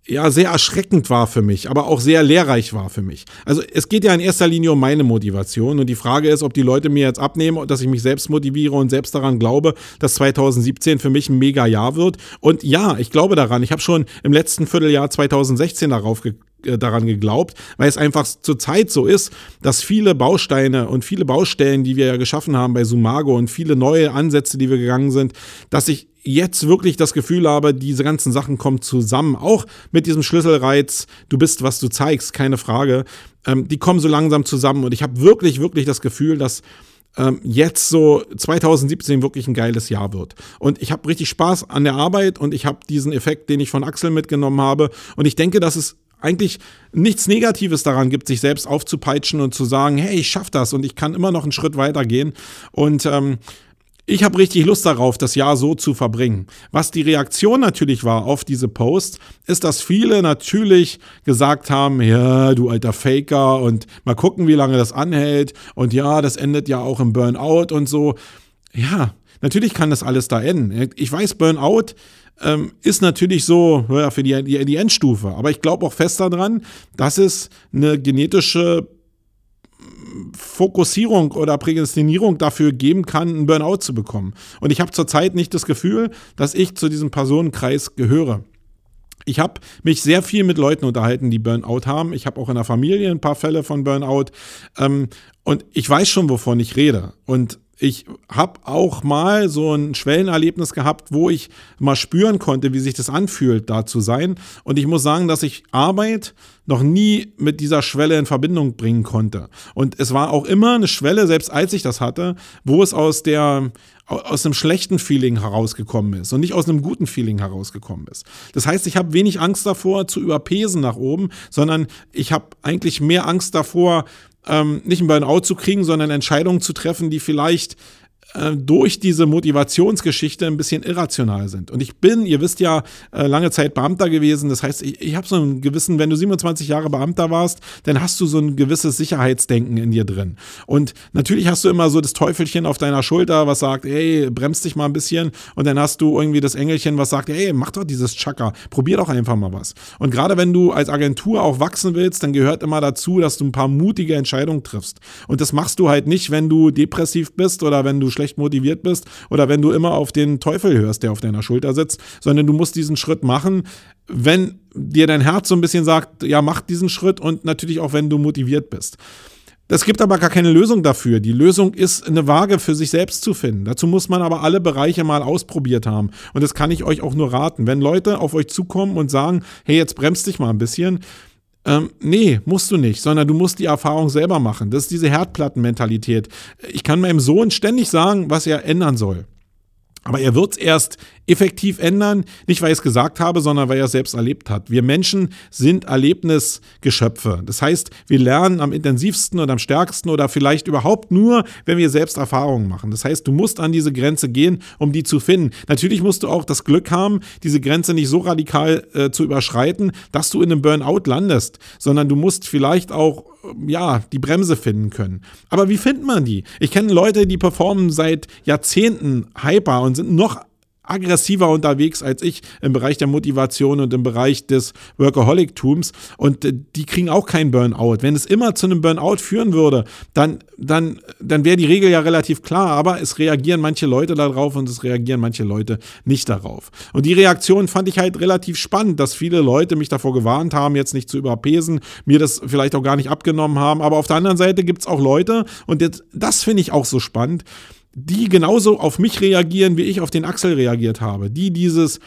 ja sehr erschreckend war für mich, aber auch sehr lehrreich war für mich. Also es geht ja in erster Linie um meine Motivation und die Frage ist, ob die Leute mir jetzt abnehmen, dass ich mich selbst motiviere und selbst daran glaube, dass 2017 für mich ein mega Jahr wird. Und ja, ich glaube daran. Ich habe schon im letzten Vierteljahr 2016 darauf ge äh, daran geglaubt, weil es einfach zurzeit so ist, dass viele Bausteine und viele Baustellen, die wir ja geschaffen haben bei Sumago und viele neue Ansätze, die wir gegangen sind, dass ich jetzt wirklich das Gefühl habe, diese ganzen Sachen kommen zusammen. Auch mit diesem Schlüsselreiz, du bist, was du zeigst, keine Frage. Ähm, die kommen so langsam zusammen und ich habe wirklich, wirklich das Gefühl, dass ähm, jetzt so 2017 wirklich ein geiles Jahr wird. Und ich habe richtig Spaß an der Arbeit und ich habe diesen Effekt, den ich von Axel mitgenommen habe. Und ich denke, dass es eigentlich nichts Negatives daran gibt, sich selbst aufzupeitschen und zu sagen, hey, ich schaffe das und ich kann immer noch einen Schritt weitergehen. Und ähm, ich habe richtig Lust darauf, das Jahr so zu verbringen. Was die Reaktion natürlich war auf diese Post, ist, dass viele natürlich gesagt haben, ja, du alter Faker und mal gucken, wie lange das anhält und ja, das endet ja auch im Burnout und so. Ja, natürlich kann das alles da enden. Ich weiß, Burnout ähm, ist natürlich so ja, für die, die, die Endstufe, aber ich glaube auch fest daran, dass es eine genetische Fokussierung oder Prädestinierung dafür geben kann, einen Burnout zu bekommen. Und ich habe zurzeit nicht das Gefühl, dass ich zu diesem Personenkreis gehöre. Ich habe mich sehr viel mit Leuten unterhalten, die Burnout haben. Ich habe auch in der Familie ein paar Fälle von Burnout. Ähm, und ich weiß schon, wovon ich rede. Und ich habe auch mal so ein Schwellenerlebnis gehabt, wo ich mal spüren konnte, wie sich das anfühlt, da zu sein. Und ich muss sagen, dass ich Arbeit noch nie mit dieser Schwelle in Verbindung bringen konnte. Und es war auch immer eine Schwelle, selbst als ich das hatte, wo es aus der aus einem schlechten Feeling herausgekommen ist und nicht aus einem guten Feeling herausgekommen ist. Das heißt, ich habe wenig Angst davor zu überpesen nach oben, sondern ich habe eigentlich mehr Angst davor, ähm, nicht ein Burnout zu kriegen, sondern Entscheidungen zu treffen, die vielleicht durch diese Motivationsgeschichte ein bisschen irrational sind. Und ich bin, ihr wisst ja, äh, lange Zeit Beamter gewesen. Das heißt, ich, ich habe so einen gewissen, wenn du 27 Jahre Beamter warst, dann hast du so ein gewisses Sicherheitsdenken in dir drin. Und natürlich hast du immer so das Teufelchen auf deiner Schulter, was sagt, ey, bremst dich mal ein bisschen. Und dann hast du irgendwie das Engelchen, was sagt, ey, mach doch dieses Chaka, probier doch einfach mal was. Und gerade wenn du als Agentur auch wachsen willst, dann gehört immer dazu, dass du ein paar mutige Entscheidungen triffst. Und das machst du halt nicht, wenn du depressiv bist oder wenn du schlecht motiviert bist oder wenn du immer auf den Teufel hörst, der auf deiner Schulter sitzt, sondern du musst diesen Schritt machen, wenn dir dein Herz so ein bisschen sagt, ja, mach diesen Schritt und natürlich auch, wenn du motiviert bist. Es gibt aber gar keine Lösung dafür. Die Lösung ist, eine Waage für sich selbst zu finden. Dazu muss man aber alle Bereiche mal ausprobiert haben. Und das kann ich euch auch nur raten. Wenn Leute auf euch zukommen und sagen, hey, jetzt bremst dich mal ein bisschen, ähm, nee, musst du nicht, sondern du musst die Erfahrung selber machen. Das ist diese Herdplattenmentalität. Ich kann meinem Sohn ständig sagen, was er ändern soll. Aber er wird es erst effektiv ändern, nicht weil ich es gesagt habe, sondern weil er es selbst erlebt hat. Wir Menschen sind Erlebnisgeschöpfe. Das heißt, wir lernen am intensivsten und am stärksten oder vielleicht überhaupt nur, wenn wir selbst Erfahrungen machen. Das heißt, du musst an diese Grenze gehen, um die zu finden. Natürlich musst du auch das Glück haben, diese Grenze nicht so radikal äh, zu überschreiten, dass du in einem Burnout landest, sondern du musst vielleicht auch ja, die Bremse finden können. Aber wie findet man die? Ich kenne Leute, die performen seit Jahrzehnten hyper und sind noch aggressiver unterwegs als ich im Bereich der Motivation und im Bereich des Workaholic-Tums und äh, die kriegen auch keinen Burnout. Wenn es immer zu einem Burnout führen würde, dann, dann, dann wäre die Regel ja relativ klar, aber es reagieren manche Leute darauf und es reagieren manche Leute nicht darauf. Und die Reaktion fand ich halt relativ spannend, dass viele Leute mich davor gewarnt haben, jetzt nicht zu überpesen, mir das vielleicht auch gar nicht abgenommen haben, aber auf der anderen Seite gibt es auch Leute und das, das finde ich auch so spannend, die genauso auf mich reagieren, wie ich auf den Axel reagiert habe. Die dieses,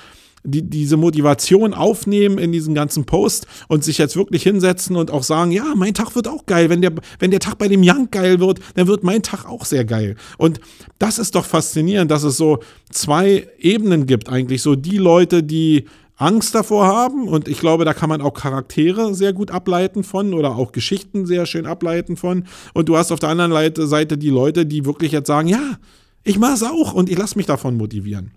die, diese Motivation aufnehmen in diesen ganzen Post und sich jetzt wirklich hinsetzen und auch sagen, ja, mein Tag wird auch geil. Wenn der, wenn der Tag bei dem Young geil wird, dann wird mein Tag auch sehr geil. Und das ist doch faszinierend, dass es so zwei Ebenen gibt eigentlich. So die Leute, die Angst davor haben. Und ich glaube, da kann man auch Charaktere sehr gut ableiten von oder auch Geschichten sehr schön ableiten von. Und du hast auf der anderen Seite die Leute, die wirklich jetzt sagen, ja, ich mache es auch und ich lasse mich davon motivieren.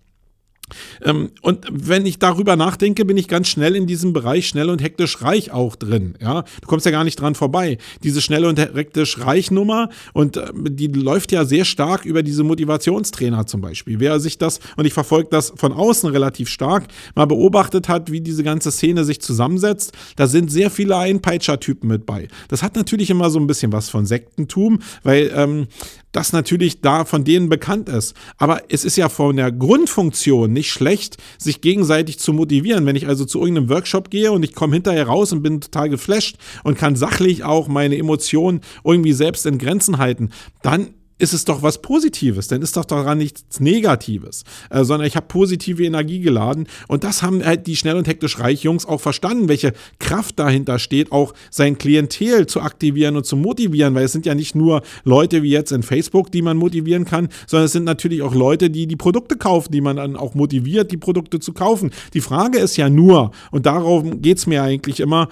Ähm, und wenn ich darüber nachdenke, bin ich ganz schnell in diesem Bereich schnell und hektisch reich auch drin. Ja, du kommst ja gar nicht dran vorbei. Diese schnell und hektisch reich Nummer und äh, die läuft ja sehr stark über diese Motivationstrainer zum Beispiel. Wer sich das und ich verfolge das von außen relativ stark mal beobachtet hat, wie diese ganze Szene sich zusammensetzt, da sind sehr viele Einpeitscher-Typen mit bei. Das hat natürlich immer so ein bisschen was von Sektentum, weil ähm, das natürlich da von denen bekannt ist. Aber es ist ja von der Grundfunktion nicht schlecht, sich gegenseitig zu motivieren. Wenn ich also zu irgendeinem Workshop gehe und ich komme hinterher raus und bin total geflasht und kann sachlich auch meine Emotionen irgendwie selbst in Grenzen halten, dann ist es doch was Positives, dann ist doch daran nichts Negatives, äh, sondern ich habe positive Energie geladen und das haben halt die schnell und hektisch reich Jungs auch verstanden, welche Kraft dahinter steht, auch sein Klientel zu aktivieren und zu motivieren, weil es sind ja nicht nur Leute wie jetzt in Facebook, die man motivieren kann, sondern es sind natürlich auch Leute, die die Produkte kaufen, die man dann auch motiviert, die Produkte zu kaufen. Die Frage ist ja nur, und darum geht es mir eigentlich immer,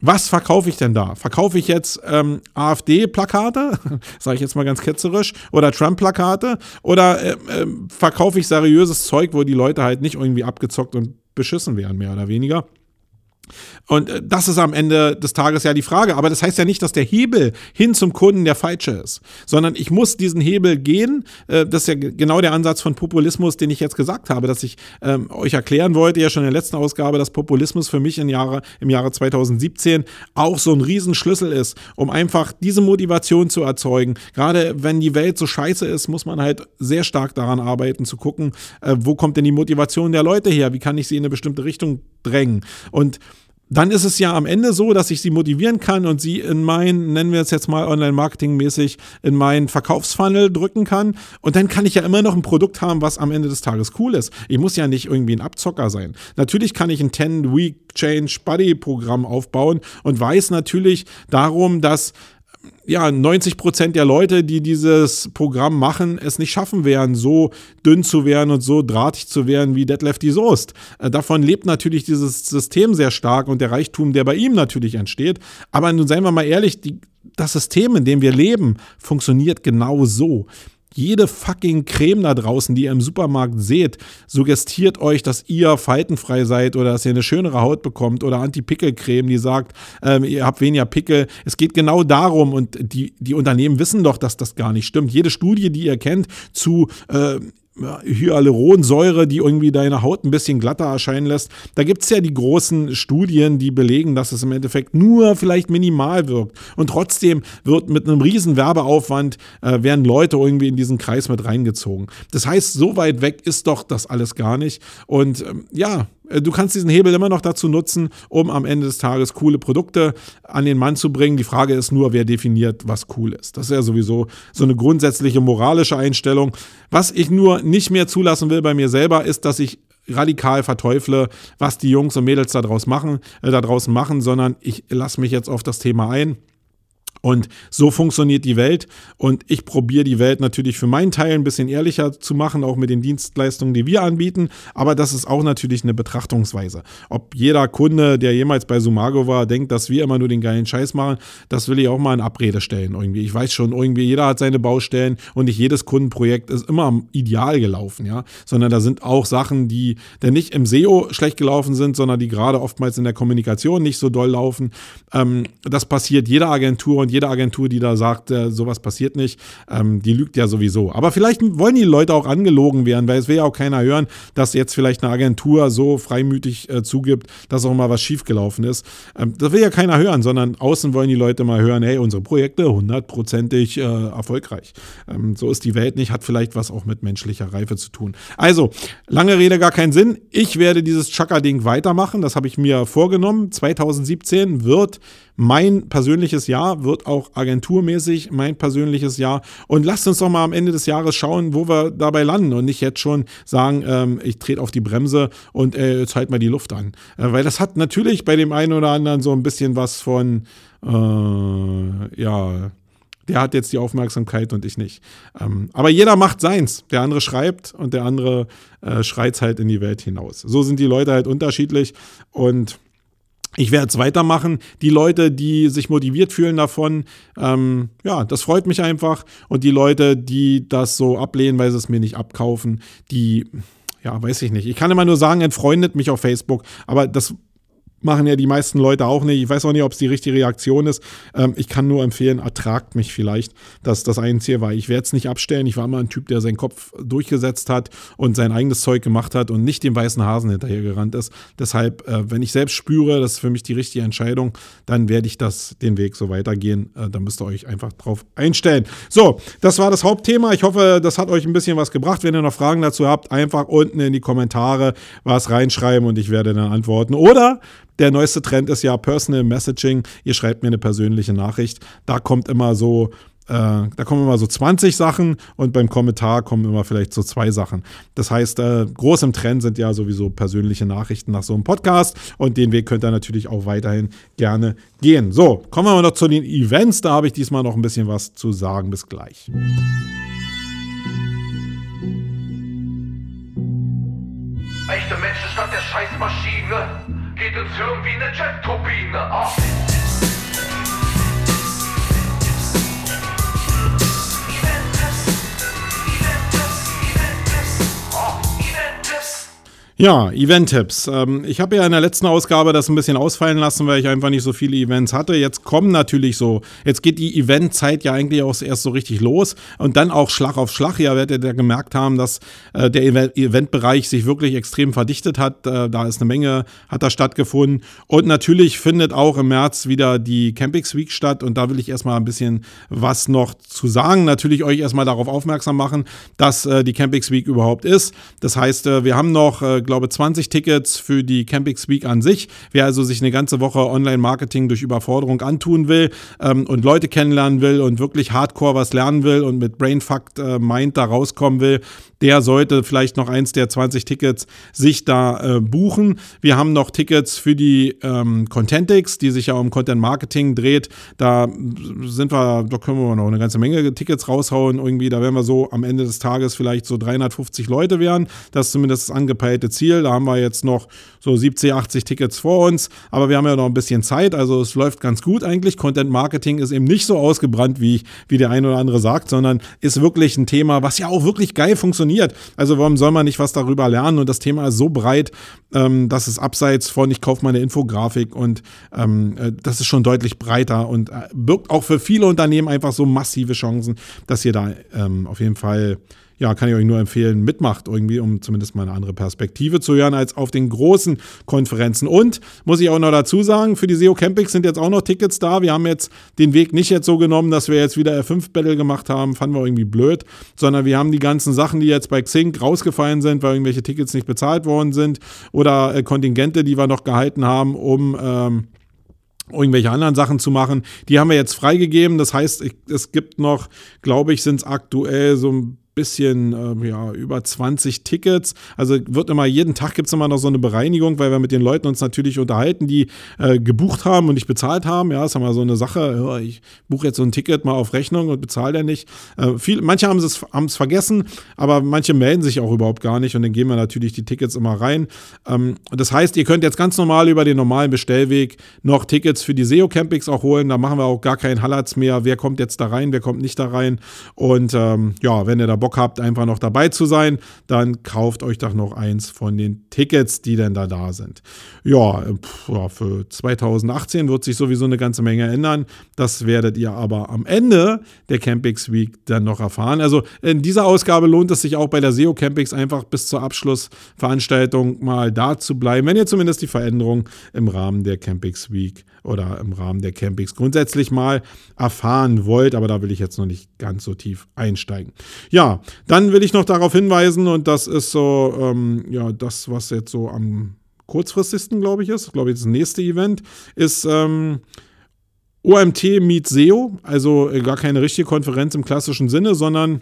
was verkaufe ich denn da? Verkaufe ich jetzt ähm, AfD-Plakate, sage ich jetzt mal ganz ketzerisch, oder Trump-Plakate? Oder äh, äh, verkaufe ich seriöses Zeug, wo die Leute halt nicht irgendwie abgezockt und beschissen werden, mehr oder weniger? Und äh, das ist am Ende des Tages ja die Frage. Aber das heißt ja nicht, dass der Hebel hin zum Kunden der falsche ist, sondern ich muss diesen Hebel gehen. Äh, das ist ja genau der Ansatz von Populismus, den ich jetzt gesagt habe, dass ich ähm, euch erklären wollte, ja schon in der letzten Ausgabe, dass Populismus für mich im Jahre, im Jahre 2017 auch so ein Riesenschlüssel ist, um einfach diese Motivation zu erzeugen. Gerade wenn die Welt so scheiße ist, muss man halt sehr stark daran arbeiten, zu gucken, äh, wo kommt denn die Motivation der Leute her? Wie kann ich sie in eine bestimmte Richtung drängen? Und dann ist es ja am Ende so, dass ich sie motivieren kann und sie in mein, nennen wir es jetzt mal online-marketing-mäßig, in meinen Verkaufsfunnel drücken kann. Und dann kann ich ja immer noch ein Produkt haben, was am Ende des Tages cool ist. Ich muss ja nicht irgendwie ein Abzocker sein. Natürlich kann ich ein 10-Week Change Buddy Programm aufbauen und weiß natürlich darum, dass ja, 90 Prozent der Leute, die dieses Programm machen, es nicht schaffen werden, so dünn zu werden und so drahtig zu werden wie Detlef die Soest. Äh, davon lebt natürlich dieses System sehr stark und der Reichtum, der bei ihm natürlich entsteht. Aber nun seien wir mal ehrlich, die, das System, in dem wir leben, funktioniert genau so. Jede fucking Creme da draußen, die ihr im Supermarkt seht, suggestiert euch, dass ihr faltenfrei seid oder dass ihr eine schönere Haut bekommt oder Anti-Pickel-Creme, die sagt, ähm, ihr habt weniger Pickel. Es geht genau darum und die, die Unternehmen wissen doch, dass das gar nicht stimmt. Jede Studie, die ihr kennt zu äh, Hyaluronsäure, die irgendwie deine Haut ein bisschen glatter erscheinen lässt. Da gibt es ja die großen Studien, die belegen, dass es im Endeffekt nur vielleicht minimal wirkt. Und trotzdem wird mit einem riesen Werbeaufwand, äh, werden Leute irgendwie in diesen Kreis mit reingezogen. Das heißt, so weit weg ist doch das alles gar nicht. Und ähm, ja, du kannst diesen Hebel immer noch dazu nutzen, um am Ende des Tages coole Produkte an den Mann zu bringen. Die Frage ist nur, wer definiert, was cool ist. Das ist ja sowieso so eine grundsätzliche moralische Einstellung. Was ich nur nicht mehr zulassen will bei mir selber, ist, dass ich radikal verteufle, was die Jungs und Mädels da, draus machen, äh, draußen machen, sondern ich lasse mich jetzt auf das Thema ein Und so funktioniert die Welt. Und ich probiere die Welt natürlich für meinen Teil ein bisschen ehrlicher zu machen, auch mit den Dienstleistungen, die wir anbieten. Aber das ist auch natürlich eine Betrachtungsweise. Ob jeder Kunde, der jemals bei Sumago war, denkt, dass wir immer nur den geilen Scheiß machen, das will ich auch mal in Abrede stellen irgendwie. Ich weiß schon, irgendwie jeder hat seine Baustellen und nicht jedes Kundenprojekt ist immer ideal gelaufen, ja. Sondern da sind auch Sachen, die denn nicht im SEO schlecht gelaufen sind, sondern die gerade oftmals in der Kommunikation nicht so doll laufen. Ähm, das passiert jeder Agentur und jede Agentur, die da sagt, äh, sowas passiert nicht, ähm, die lügt ja sowieso. Aber vielleicht wollen die Leute auch angelogen werden, weil es will ja auch keiner hören, dass jetzt vielleicht eine Agentur so freimütig äh, zugibt, dass auch mal was schiefgelaufen ist. Ähm, das will ja keiner hören, sondern außen wollen die Leute mal hören, hey, unsere Projekte hundertprozentig äh, erfolgreich. Ähm, so ist die Welt nicht, hat vielleicht was auch mit menschlicher Reife zu tun. Also, lange Rede, gar keinen Sinn. Ich werde dieses Chaka-Ding weitermachen, das habe ich mir vorgenommen. 2017 wird mein persönliches Jahr, wird auch agenturmäßig mein persönliches Jahr. Und lasst uns doch mal am Ende des Jahres schauen, wo wir dabei landen und nicht jetzt schon sagen, ähm, ich trete auf die Bremse und äh, jetzt halt mal die Luft an. Äh, weil das hat natürlich bei dem einen oder anderen so ein bisschen was von, äh, ja, der hat jetzt die Aufmerksamkeit und ich nicht. Ähm, aber jeder macht seins. Der andere schreibt und der andere äh, schreit halt in die Welt hinaus. So sind die Leute halt unterschiedlich und ich werde es weitermachen. Die Leute, die sich motiviert fühlen davon, ähm, ja, das freut mich einfach. Und die Leute, die das so ablehnen, weil sie es mir nicht abkaufen, die, ja, weiß ich nicht. Ich kann immer nur sagen, entfreundet mich auf Facebook, aber das machen ja die meisten Leute auch nicht. Ich weiß auch nicht, ob es die richtige Reaktion ist. Ähm, ich kann nur empfehlen, ertragt mich vielleicht. Das das Einzige war. Ich werde es nicht abstellen. Ich war immer ein Typ, der seinen Kopf durchgesetzt hat und sein eigenes Zeug gemacht hat und nicht dem weißen Hasen hinterhergerannt ist. Deshalb, äh, wenn ich selbst spüre, das ist für mich die richtige Entscheidung, dann werde ich das den Weg so weitergehen. Äh, da müsst ihr euch einfach drauf einstellen. So, das war das Hauptthema. Ich hoffe, das hat euch ein bisschen was gebracht. Wenn ihr noch Fragen dazu habt, einfach unten in die Kommentare was reinschreiben und ich werde dann antworten. Oder der neueste Trend ist ja Personal Messaging. Ihr schreibt mir eine persönliche Nachricht. Da kommt immer so, äh, da kommen immer so 20 Sachen und beim Kommentar kommen immer vielleicht so zwei Sachen. Das heißt, äh, groß im Trend sind ja sowieso persönliche Nachrichten nach so einem Podcast und den Weg könnt ihr natürlich auch weiterhin gerne gehen. So, kommen wir mal noch zu den Events. Da habe ich diesmal noch ein bisschen was zu sagen. Bis gleich. Echte Menschen statt der Scheißmaschine geht ins Hirn wie eine Jet-Turbine. Ja, Event-Tipps. Ähm, ich habe ja in der letzten Ausgabe das ein bisschen ausfallen lassen, weil ich einfach nicht so viele Events hatte. Jetzt kommen natürlich so, jetzt geht die Eventzeit ja eigentlich auch erst so richtig los und dann auch Schlag auf Schlag. Ja, werdet ihr gemerkt haben, dass äh, der Event Eventbereich sich wirklich extrem verdichtet hat. Äh, da ist eine Menge, hat da stattgefunden. Und natürlich findet auch im März wieder die Campix Week statt und da will ich erstmal ein bisschen was noch zu sagen. Natürlich euch erstmal darauf aufmerksam machen, dass äh, die Campix Week überhaupt ist. Das heißt, wir haben noch glaube 20 Tickets für die Campix Week an sich. Wer also sich eine ganze Woche Online-Marketing durch Überforderung antun will ähm, und Leute kennenlernen will und wirklich hardcore was lernen will und mit Brainfuck äh, Mind da rauskommen will, der sollte vielleicht noch eins der 20 Tickets sich da äh, buchen. Wir haben noch Tickets für die ähm, Contentix, die sich ja um Content Marketing dreht. Da sind wir, da können wir noch eine ganze Menge Tickets raushauen. Irgendwie, da werden wir so am Ende des Tages vielleicht so 350 Leute werden. Das ist zumindest das angepeilte Ziel. Da haben wir jetzt noch so 70, 80 Tickets vor uns. Aber wir haben ja noch ein bisschen Zeit. Also es läuft ganz gut eigentlich. Content Marketing ist eben nicht so ausgebrannt, wie, wie der eine oder andere sagt, sondern ist wirklich ein Thema, was ja auch wirklich geil funktioniert. Also warum soll man nicht was darüber lernen? Und das Thema ist so breit, ähm, dass es abseits von, ich kaufe meine Infografik und ähm, äh, das ist schon deutlich breiter und äh, birgt auch für viele Unternehmen einfach so massive Chancen, dass ihr da ähm, auf jeden Fall ja, kann ich euch nur empfehlen, mitmacht irgendwie, um zumindest mal eine andere Perspektive zu hören als auf den großen Konferenzen. Und muss ich auch noch dazu sagen, für die SEO Campings sind jetzt auch noch Tickets da. Wir haben jetzt den Weg nicht jetzt so genommen, dass wir jetzt wieder F5 Battle gemacht haben, fanden wir irgendwie blöd, sondern wir haben die ganzen Sachen, die jetzt bei Xing rausgefallen sind, weil irgendwelche Tickets nicht bezahlt worden sind oder äh, Kontingente, die wir noch gehalten haben, um ähm, irgendwelche anderen Sachen zu machen. Die haben wir jetzt freigegeben. Das heißt, es gibt noch, glaube ich, sind es aktuell so ein bisschen äh, ja, über 20 Tickets. Also wird immer, jeden Tag gibt es immer noch so eine Bereinigung, weil wir mit den Leuten uns natürlich unterhalten, die äh, gebucht haben und nicht bezahlt haben. Ja, ist immer so eine Sache. Ja, ich buche jetzt so ein Ticket mal auf Rechnung und bezahle ja nicht. Äh, viel, manche haben es vergessen, aber manche melden sich auch überhaupt gar nicht und dann gehen wir natürlich die Tickets immer rein. Ähm, das heißt, ihr könnt jetzt ganz normal über den normalen Bestellweg noch Tickets für die SEO Campings auch holen. Da machen wir auch gar keinen Hallatz mehr. Wer kommt jetzt da rein, wer kommt nicht da rein. Und ähm, ja, wenn ihr da Bock habt, einfach noch dabei zu sein, dann kauft euch doch noch eins von den Tickets, die denn da da sind. Ja, für 2018 wird sich sowieso eine ganze Menge ändern. Das werdet ihr aber am Ende der Campings Week dann noch erfahren. Also in dieser Ausgabe lohnt es sich auch bei der SEO Campings einfach bis zur Abschlussveranstaltung mal da zu bleiben, wenn ihr zumindest die Veränderung im Rahmen der Campings Week oder im Rahmen der Campings grundsätzlich mal erfahren wollt. Aber da will ich jetzt noch nicht ganz so tief einsteigen. Ja, dann will ich noch darauf hinweisen, und das ist so, ähm, ja, das, was jetzt so am kurzfristigsten, glaube ich, ist, glaube ich, das nächste Event, ist ähm, OMT Meet SEO, also äh, gar keine richtige Konferenz im klassischen Sinne, sondern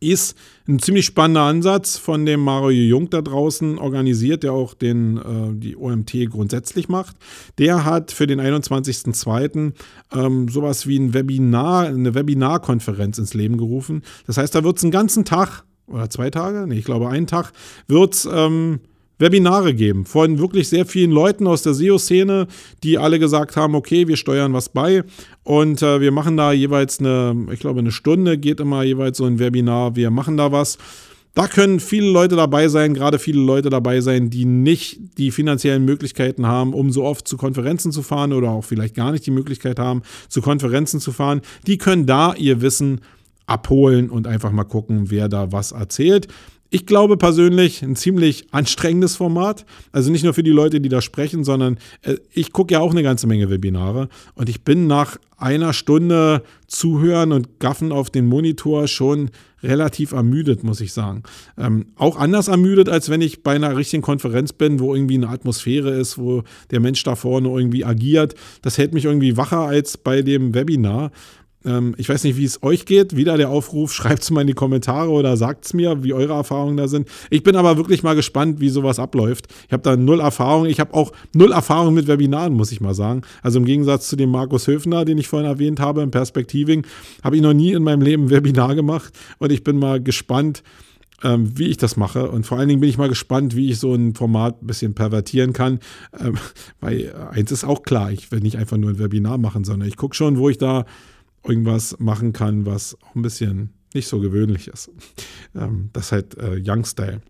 ist ein ziemlich spannender Ansatz von dem Mario Jung da draußen organisiert, der auch den, äh, die OMT grundsätzlich macht. Der hat für den 21.02. Ähm, sowas wie ein Webinar, eine Webinarkonferenz ins Leben gerufen. Das heißt, da wird es einen ganzen Tag oder zwei Tage, nee, ich glaube einen Tag, wird es ähm, Webinare geben von wirklich sehr vielen Leuten aus der SEO-Szene, die alle gesagt haben, okay, wir steuern was bei und äh, wir machen da jeweils eine, ich glaube, eine Stunde geht immer jeweils so ein Webinar, wir machen da was. Da können viele Leute dabei sein, gerade viele Leute dabei sein, die nicht die finanziellen Möglichkeiten haben, um so oft zu Konferenzen zu fahren oder auch vielleicht gar nicht die Möglichkeit haben, zu Konferenzen zu fahren. Die können da ihr Wissen abholen und einfach mal gucken, wer da was erzählt. Ich glaube persönlich ein ziemlich anstrengendes Format. Also nicht nur für die Leute, die da sprechen, sondern äh, ich gucke ja auch eine ganze Menge Webinare und ich bin nach einer Stunde Zuhören und Gaffen auf den Monitor schon relativ ermüdet, muss ich sagen. Ähm, auch anders ermüdet, als wenn ich bei einer richtigen Konferenz bin, wo irgendwie eine Atmosphäre ist, wo der Mensch da vorne irgendwie agiert. Das hält mich irgendwie wacher als bei dem Webinar. Ähm, ich weiß nicht, wie es euch geht. Wieder der Aufruf, schreibt es mal in die Kommentare oder sagt es mir, wie eure Erfahrungen da sind. Ich bin aber wirklich mal gespannt, wie sowas abläuft. Ich habe da null Erfahrung. Ich habe auch null Erfahrung mit Webinaren, muss ich mal sagen. Also im Gegensatz zu dem Markus Höfner, den ich vorhin erwähnt habe, im Perspektiving, habe ich noch nie in meinem Leben ein Webinar gemacht. Und ich bin mal gespannt, ähm, wie ich das mache. Und vor allen Dingen bin ich mal gespannt, wie ich so ein Format ein bisschen pervertieren kann. Ähm, weil eins ist auch klar, ich will nicht einfach nur ein Webinar machen, sondern ich gucke schon, wo ich da irgendwas machen kann, was auch ein bisschen nicht so gewöhnlich ist. Ähm, das ist halt äh, Young Style.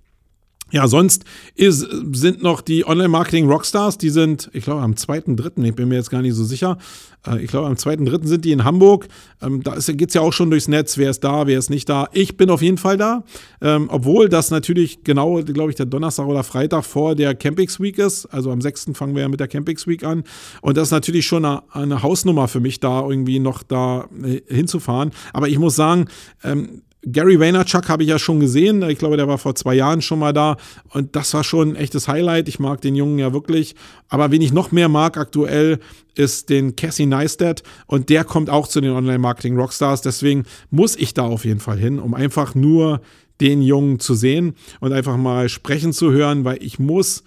Ja, sonst ist, sind noch die Online-Marketing-Rockstars, die sind, ich glaube, am 2.3., ich bin mir jetzt gar nicht so sicher, äh, ich glaube, am 2.3. sind die in Hamburg. Ähm, da geht es ja auch schon durchs Netz, wer ist da, wer ist nicht da. Ich bin auf jeden Fall da, ähm, obwohl das natürlich genau, glaube ich, der Donnerstag oder Freitag vor der Campings Week ist. Also am 6. fangen wir ja mit der Campings Week an. Und das ist natürlich schon eine, Hausnummer für mich, da irgendwie noch da äh, hinzufahren. Aber ich muss sagen, ähm, Gary Vaynerchuk habe ich ja schon gesehen. Ich glaube, der war vor zwei Jahren schon mal da. Und das war schon ein echtes Highlight. Ich mag den Jungen ja wirklich. Aber wen ich noch mehr mag aktuell, ist den Cassie Neistat. Und der kommt auch zu den Online-Marketing-Rockstars. Deswegen muss ich da auf jeden Fall hin, um einfach nur den Jungen zu sehen und einfach mal sprechen zu hören, weil ich muss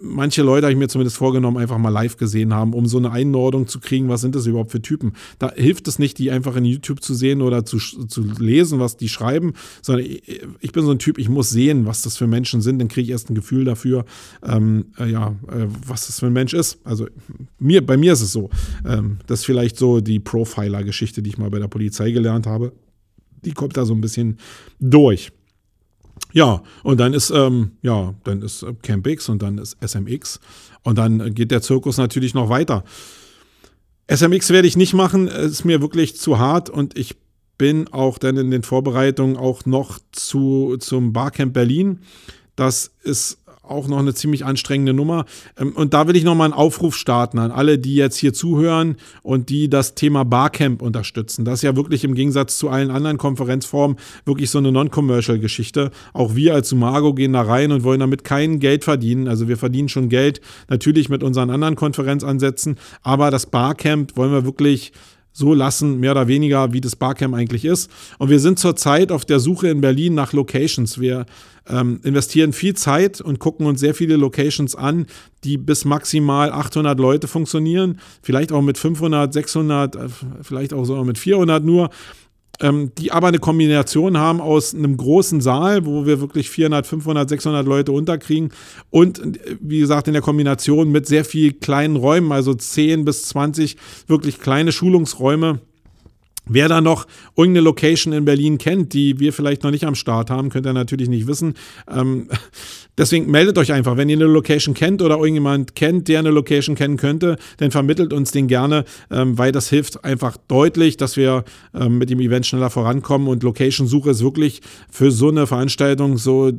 manche Leute habe ich mir zumindest vorgenommen, einfach mal live gesehen haben, um so eine Einordnung zu kriegen, was sind das überhaupt für Typen. Da hilft es nicht, die einfach in YouTube zu sehen oder zu, zu lesen, was die schreiben, sondern ich, ich bin so ein Typ, ich muss sehen, was das für Menschen sind, dann kriege ich erst ein Gefühl dafür, ähm, äh, ja, äh, was das für ein Mensch ist. Also mir, bei mir ist es so. Ähm, das vielleicht so die Profiler-Geschichte, die ich mal bei der Polizei gelernt habe. Die kommt da so ein bisschen durch. Ja, und dann ist, ähm, ja, dann ist äh, CampX und dann ist SMX und dann geht der Zirkus natürlich noch weiter. SMX werde ich nicht machen, ist mir wirklich zu hart und ich bin auch dann in den Vorbereitungen auch noch zu, zum Barcamp Berlin. Das ist auch noch eine ziemlich anstrengende Nummer. Ähm, und da will ich nochmal einen Aufruf starten an alle, die jetzt hier zuhören und die das Thema Barcamp unterstützen. Das ist ja wirklich im Gegensatz zu allen anderen Konferenzformen wirklich so eine Non-Commercial-Geschichte. Auch wir als Sumago gehen da rein und wollen damit kein Geld verdienen. Also wir verdienen schon Geld natürlich mit unseren anderen Konferenzansätzen, aber das Barcamp wollen wir wirklich so lassen, mehr oder weniger, wie das Barcamp eigentlich ist. Und wir sind zurzeit auf der Suche in Berlin nach Locations. Wir ähm, investieren viel Zeit und gucken uns sehr viele Locations an, die bis maximal 800 Leute funktionieren, vielleicht auch mit 500, 600, äh, vielleicht auch sogar mit 400 nur ähm, die aber eine Kombination haben aus einem großen Saal, wo wir wirklich 400, 500, 600 Leute unterkriegen und wie gesagt in der Kombination mit sehr viel kleinen Räumen, also 10 bis 20 wirklich kleine Schulungsräume Wer da noch irgendeine Location in Berlin kennt, die wir vielleicht noch nicht am Start haben, könnt ihr natürlich nicht wissen. Ähm, deswegen meldet euch einfach, wenn ihr eine Location kennt oder irgendjemand kennt, der eine Location kennen könnte, dann vermittelt uns den gerne, ähm, weil das hilft einfach deutlich, dass wir ähm, mit dem Event schneller vorankommen. Und Location-Suche ist wirklich für so eine Veranstaltung so,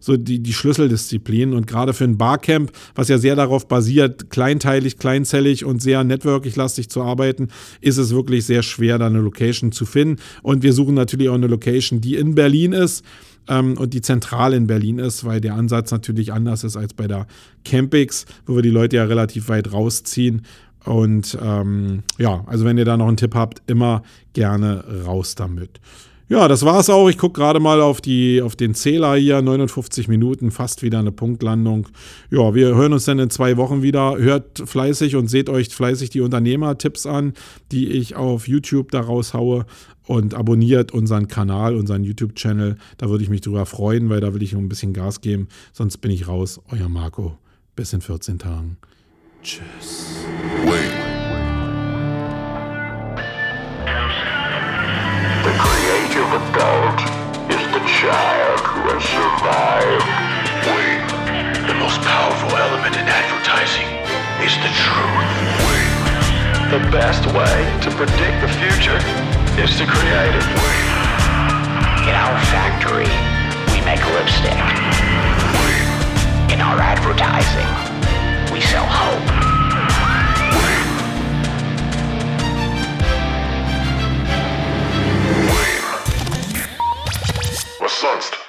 so die, die Schlüsseldisziplin. Und gerade für ein Barcamp, was ja sehr darauf basiert, kleinteilig, kleinzellig und sehr networkig-lastig zu arbeiten, ist es wirklich sehr schwer, da eine Location zu finden. Und wir suchen natürlich auch eine Location, die in Berlin ist ähm, und die zentral in Berlin ist, weil der Ansatz natürlich anders ist als bei der Campix, wo wir die Leute ja relativ weit rausziehen. Und ähm, ja, also wenn ihr da noch einen Tipp habt, immer gerne raus damit. Ja, das war's auch. Ich gucke gerade mal auf, die, auf den Zähler hier. 59 Minuten, fast wieder eine Punktlandung. Ja, wir hören uns dann in zwei Wochen wieder. Hört fleißig und seht euch fleißig die Unternehmertipps an, die ich auf YouTube da raushaue. Und abonniert unseren Kanal, unseren YouTube-Channel. Da würde ich mich drüber freuen, weil da will ich ein bisschen Gas geben. Sonst bin ich raus. Euer Marco. Bis in 14 Tagen. Tschüss. Wait. The creative adult is the child who has survived. Wait. The most powerful element in advertising is the truth. Wait. The best way to predict the future It's the creative way. In our factory, we make lipstick. In our advertising, we sell hope. We. Sonst?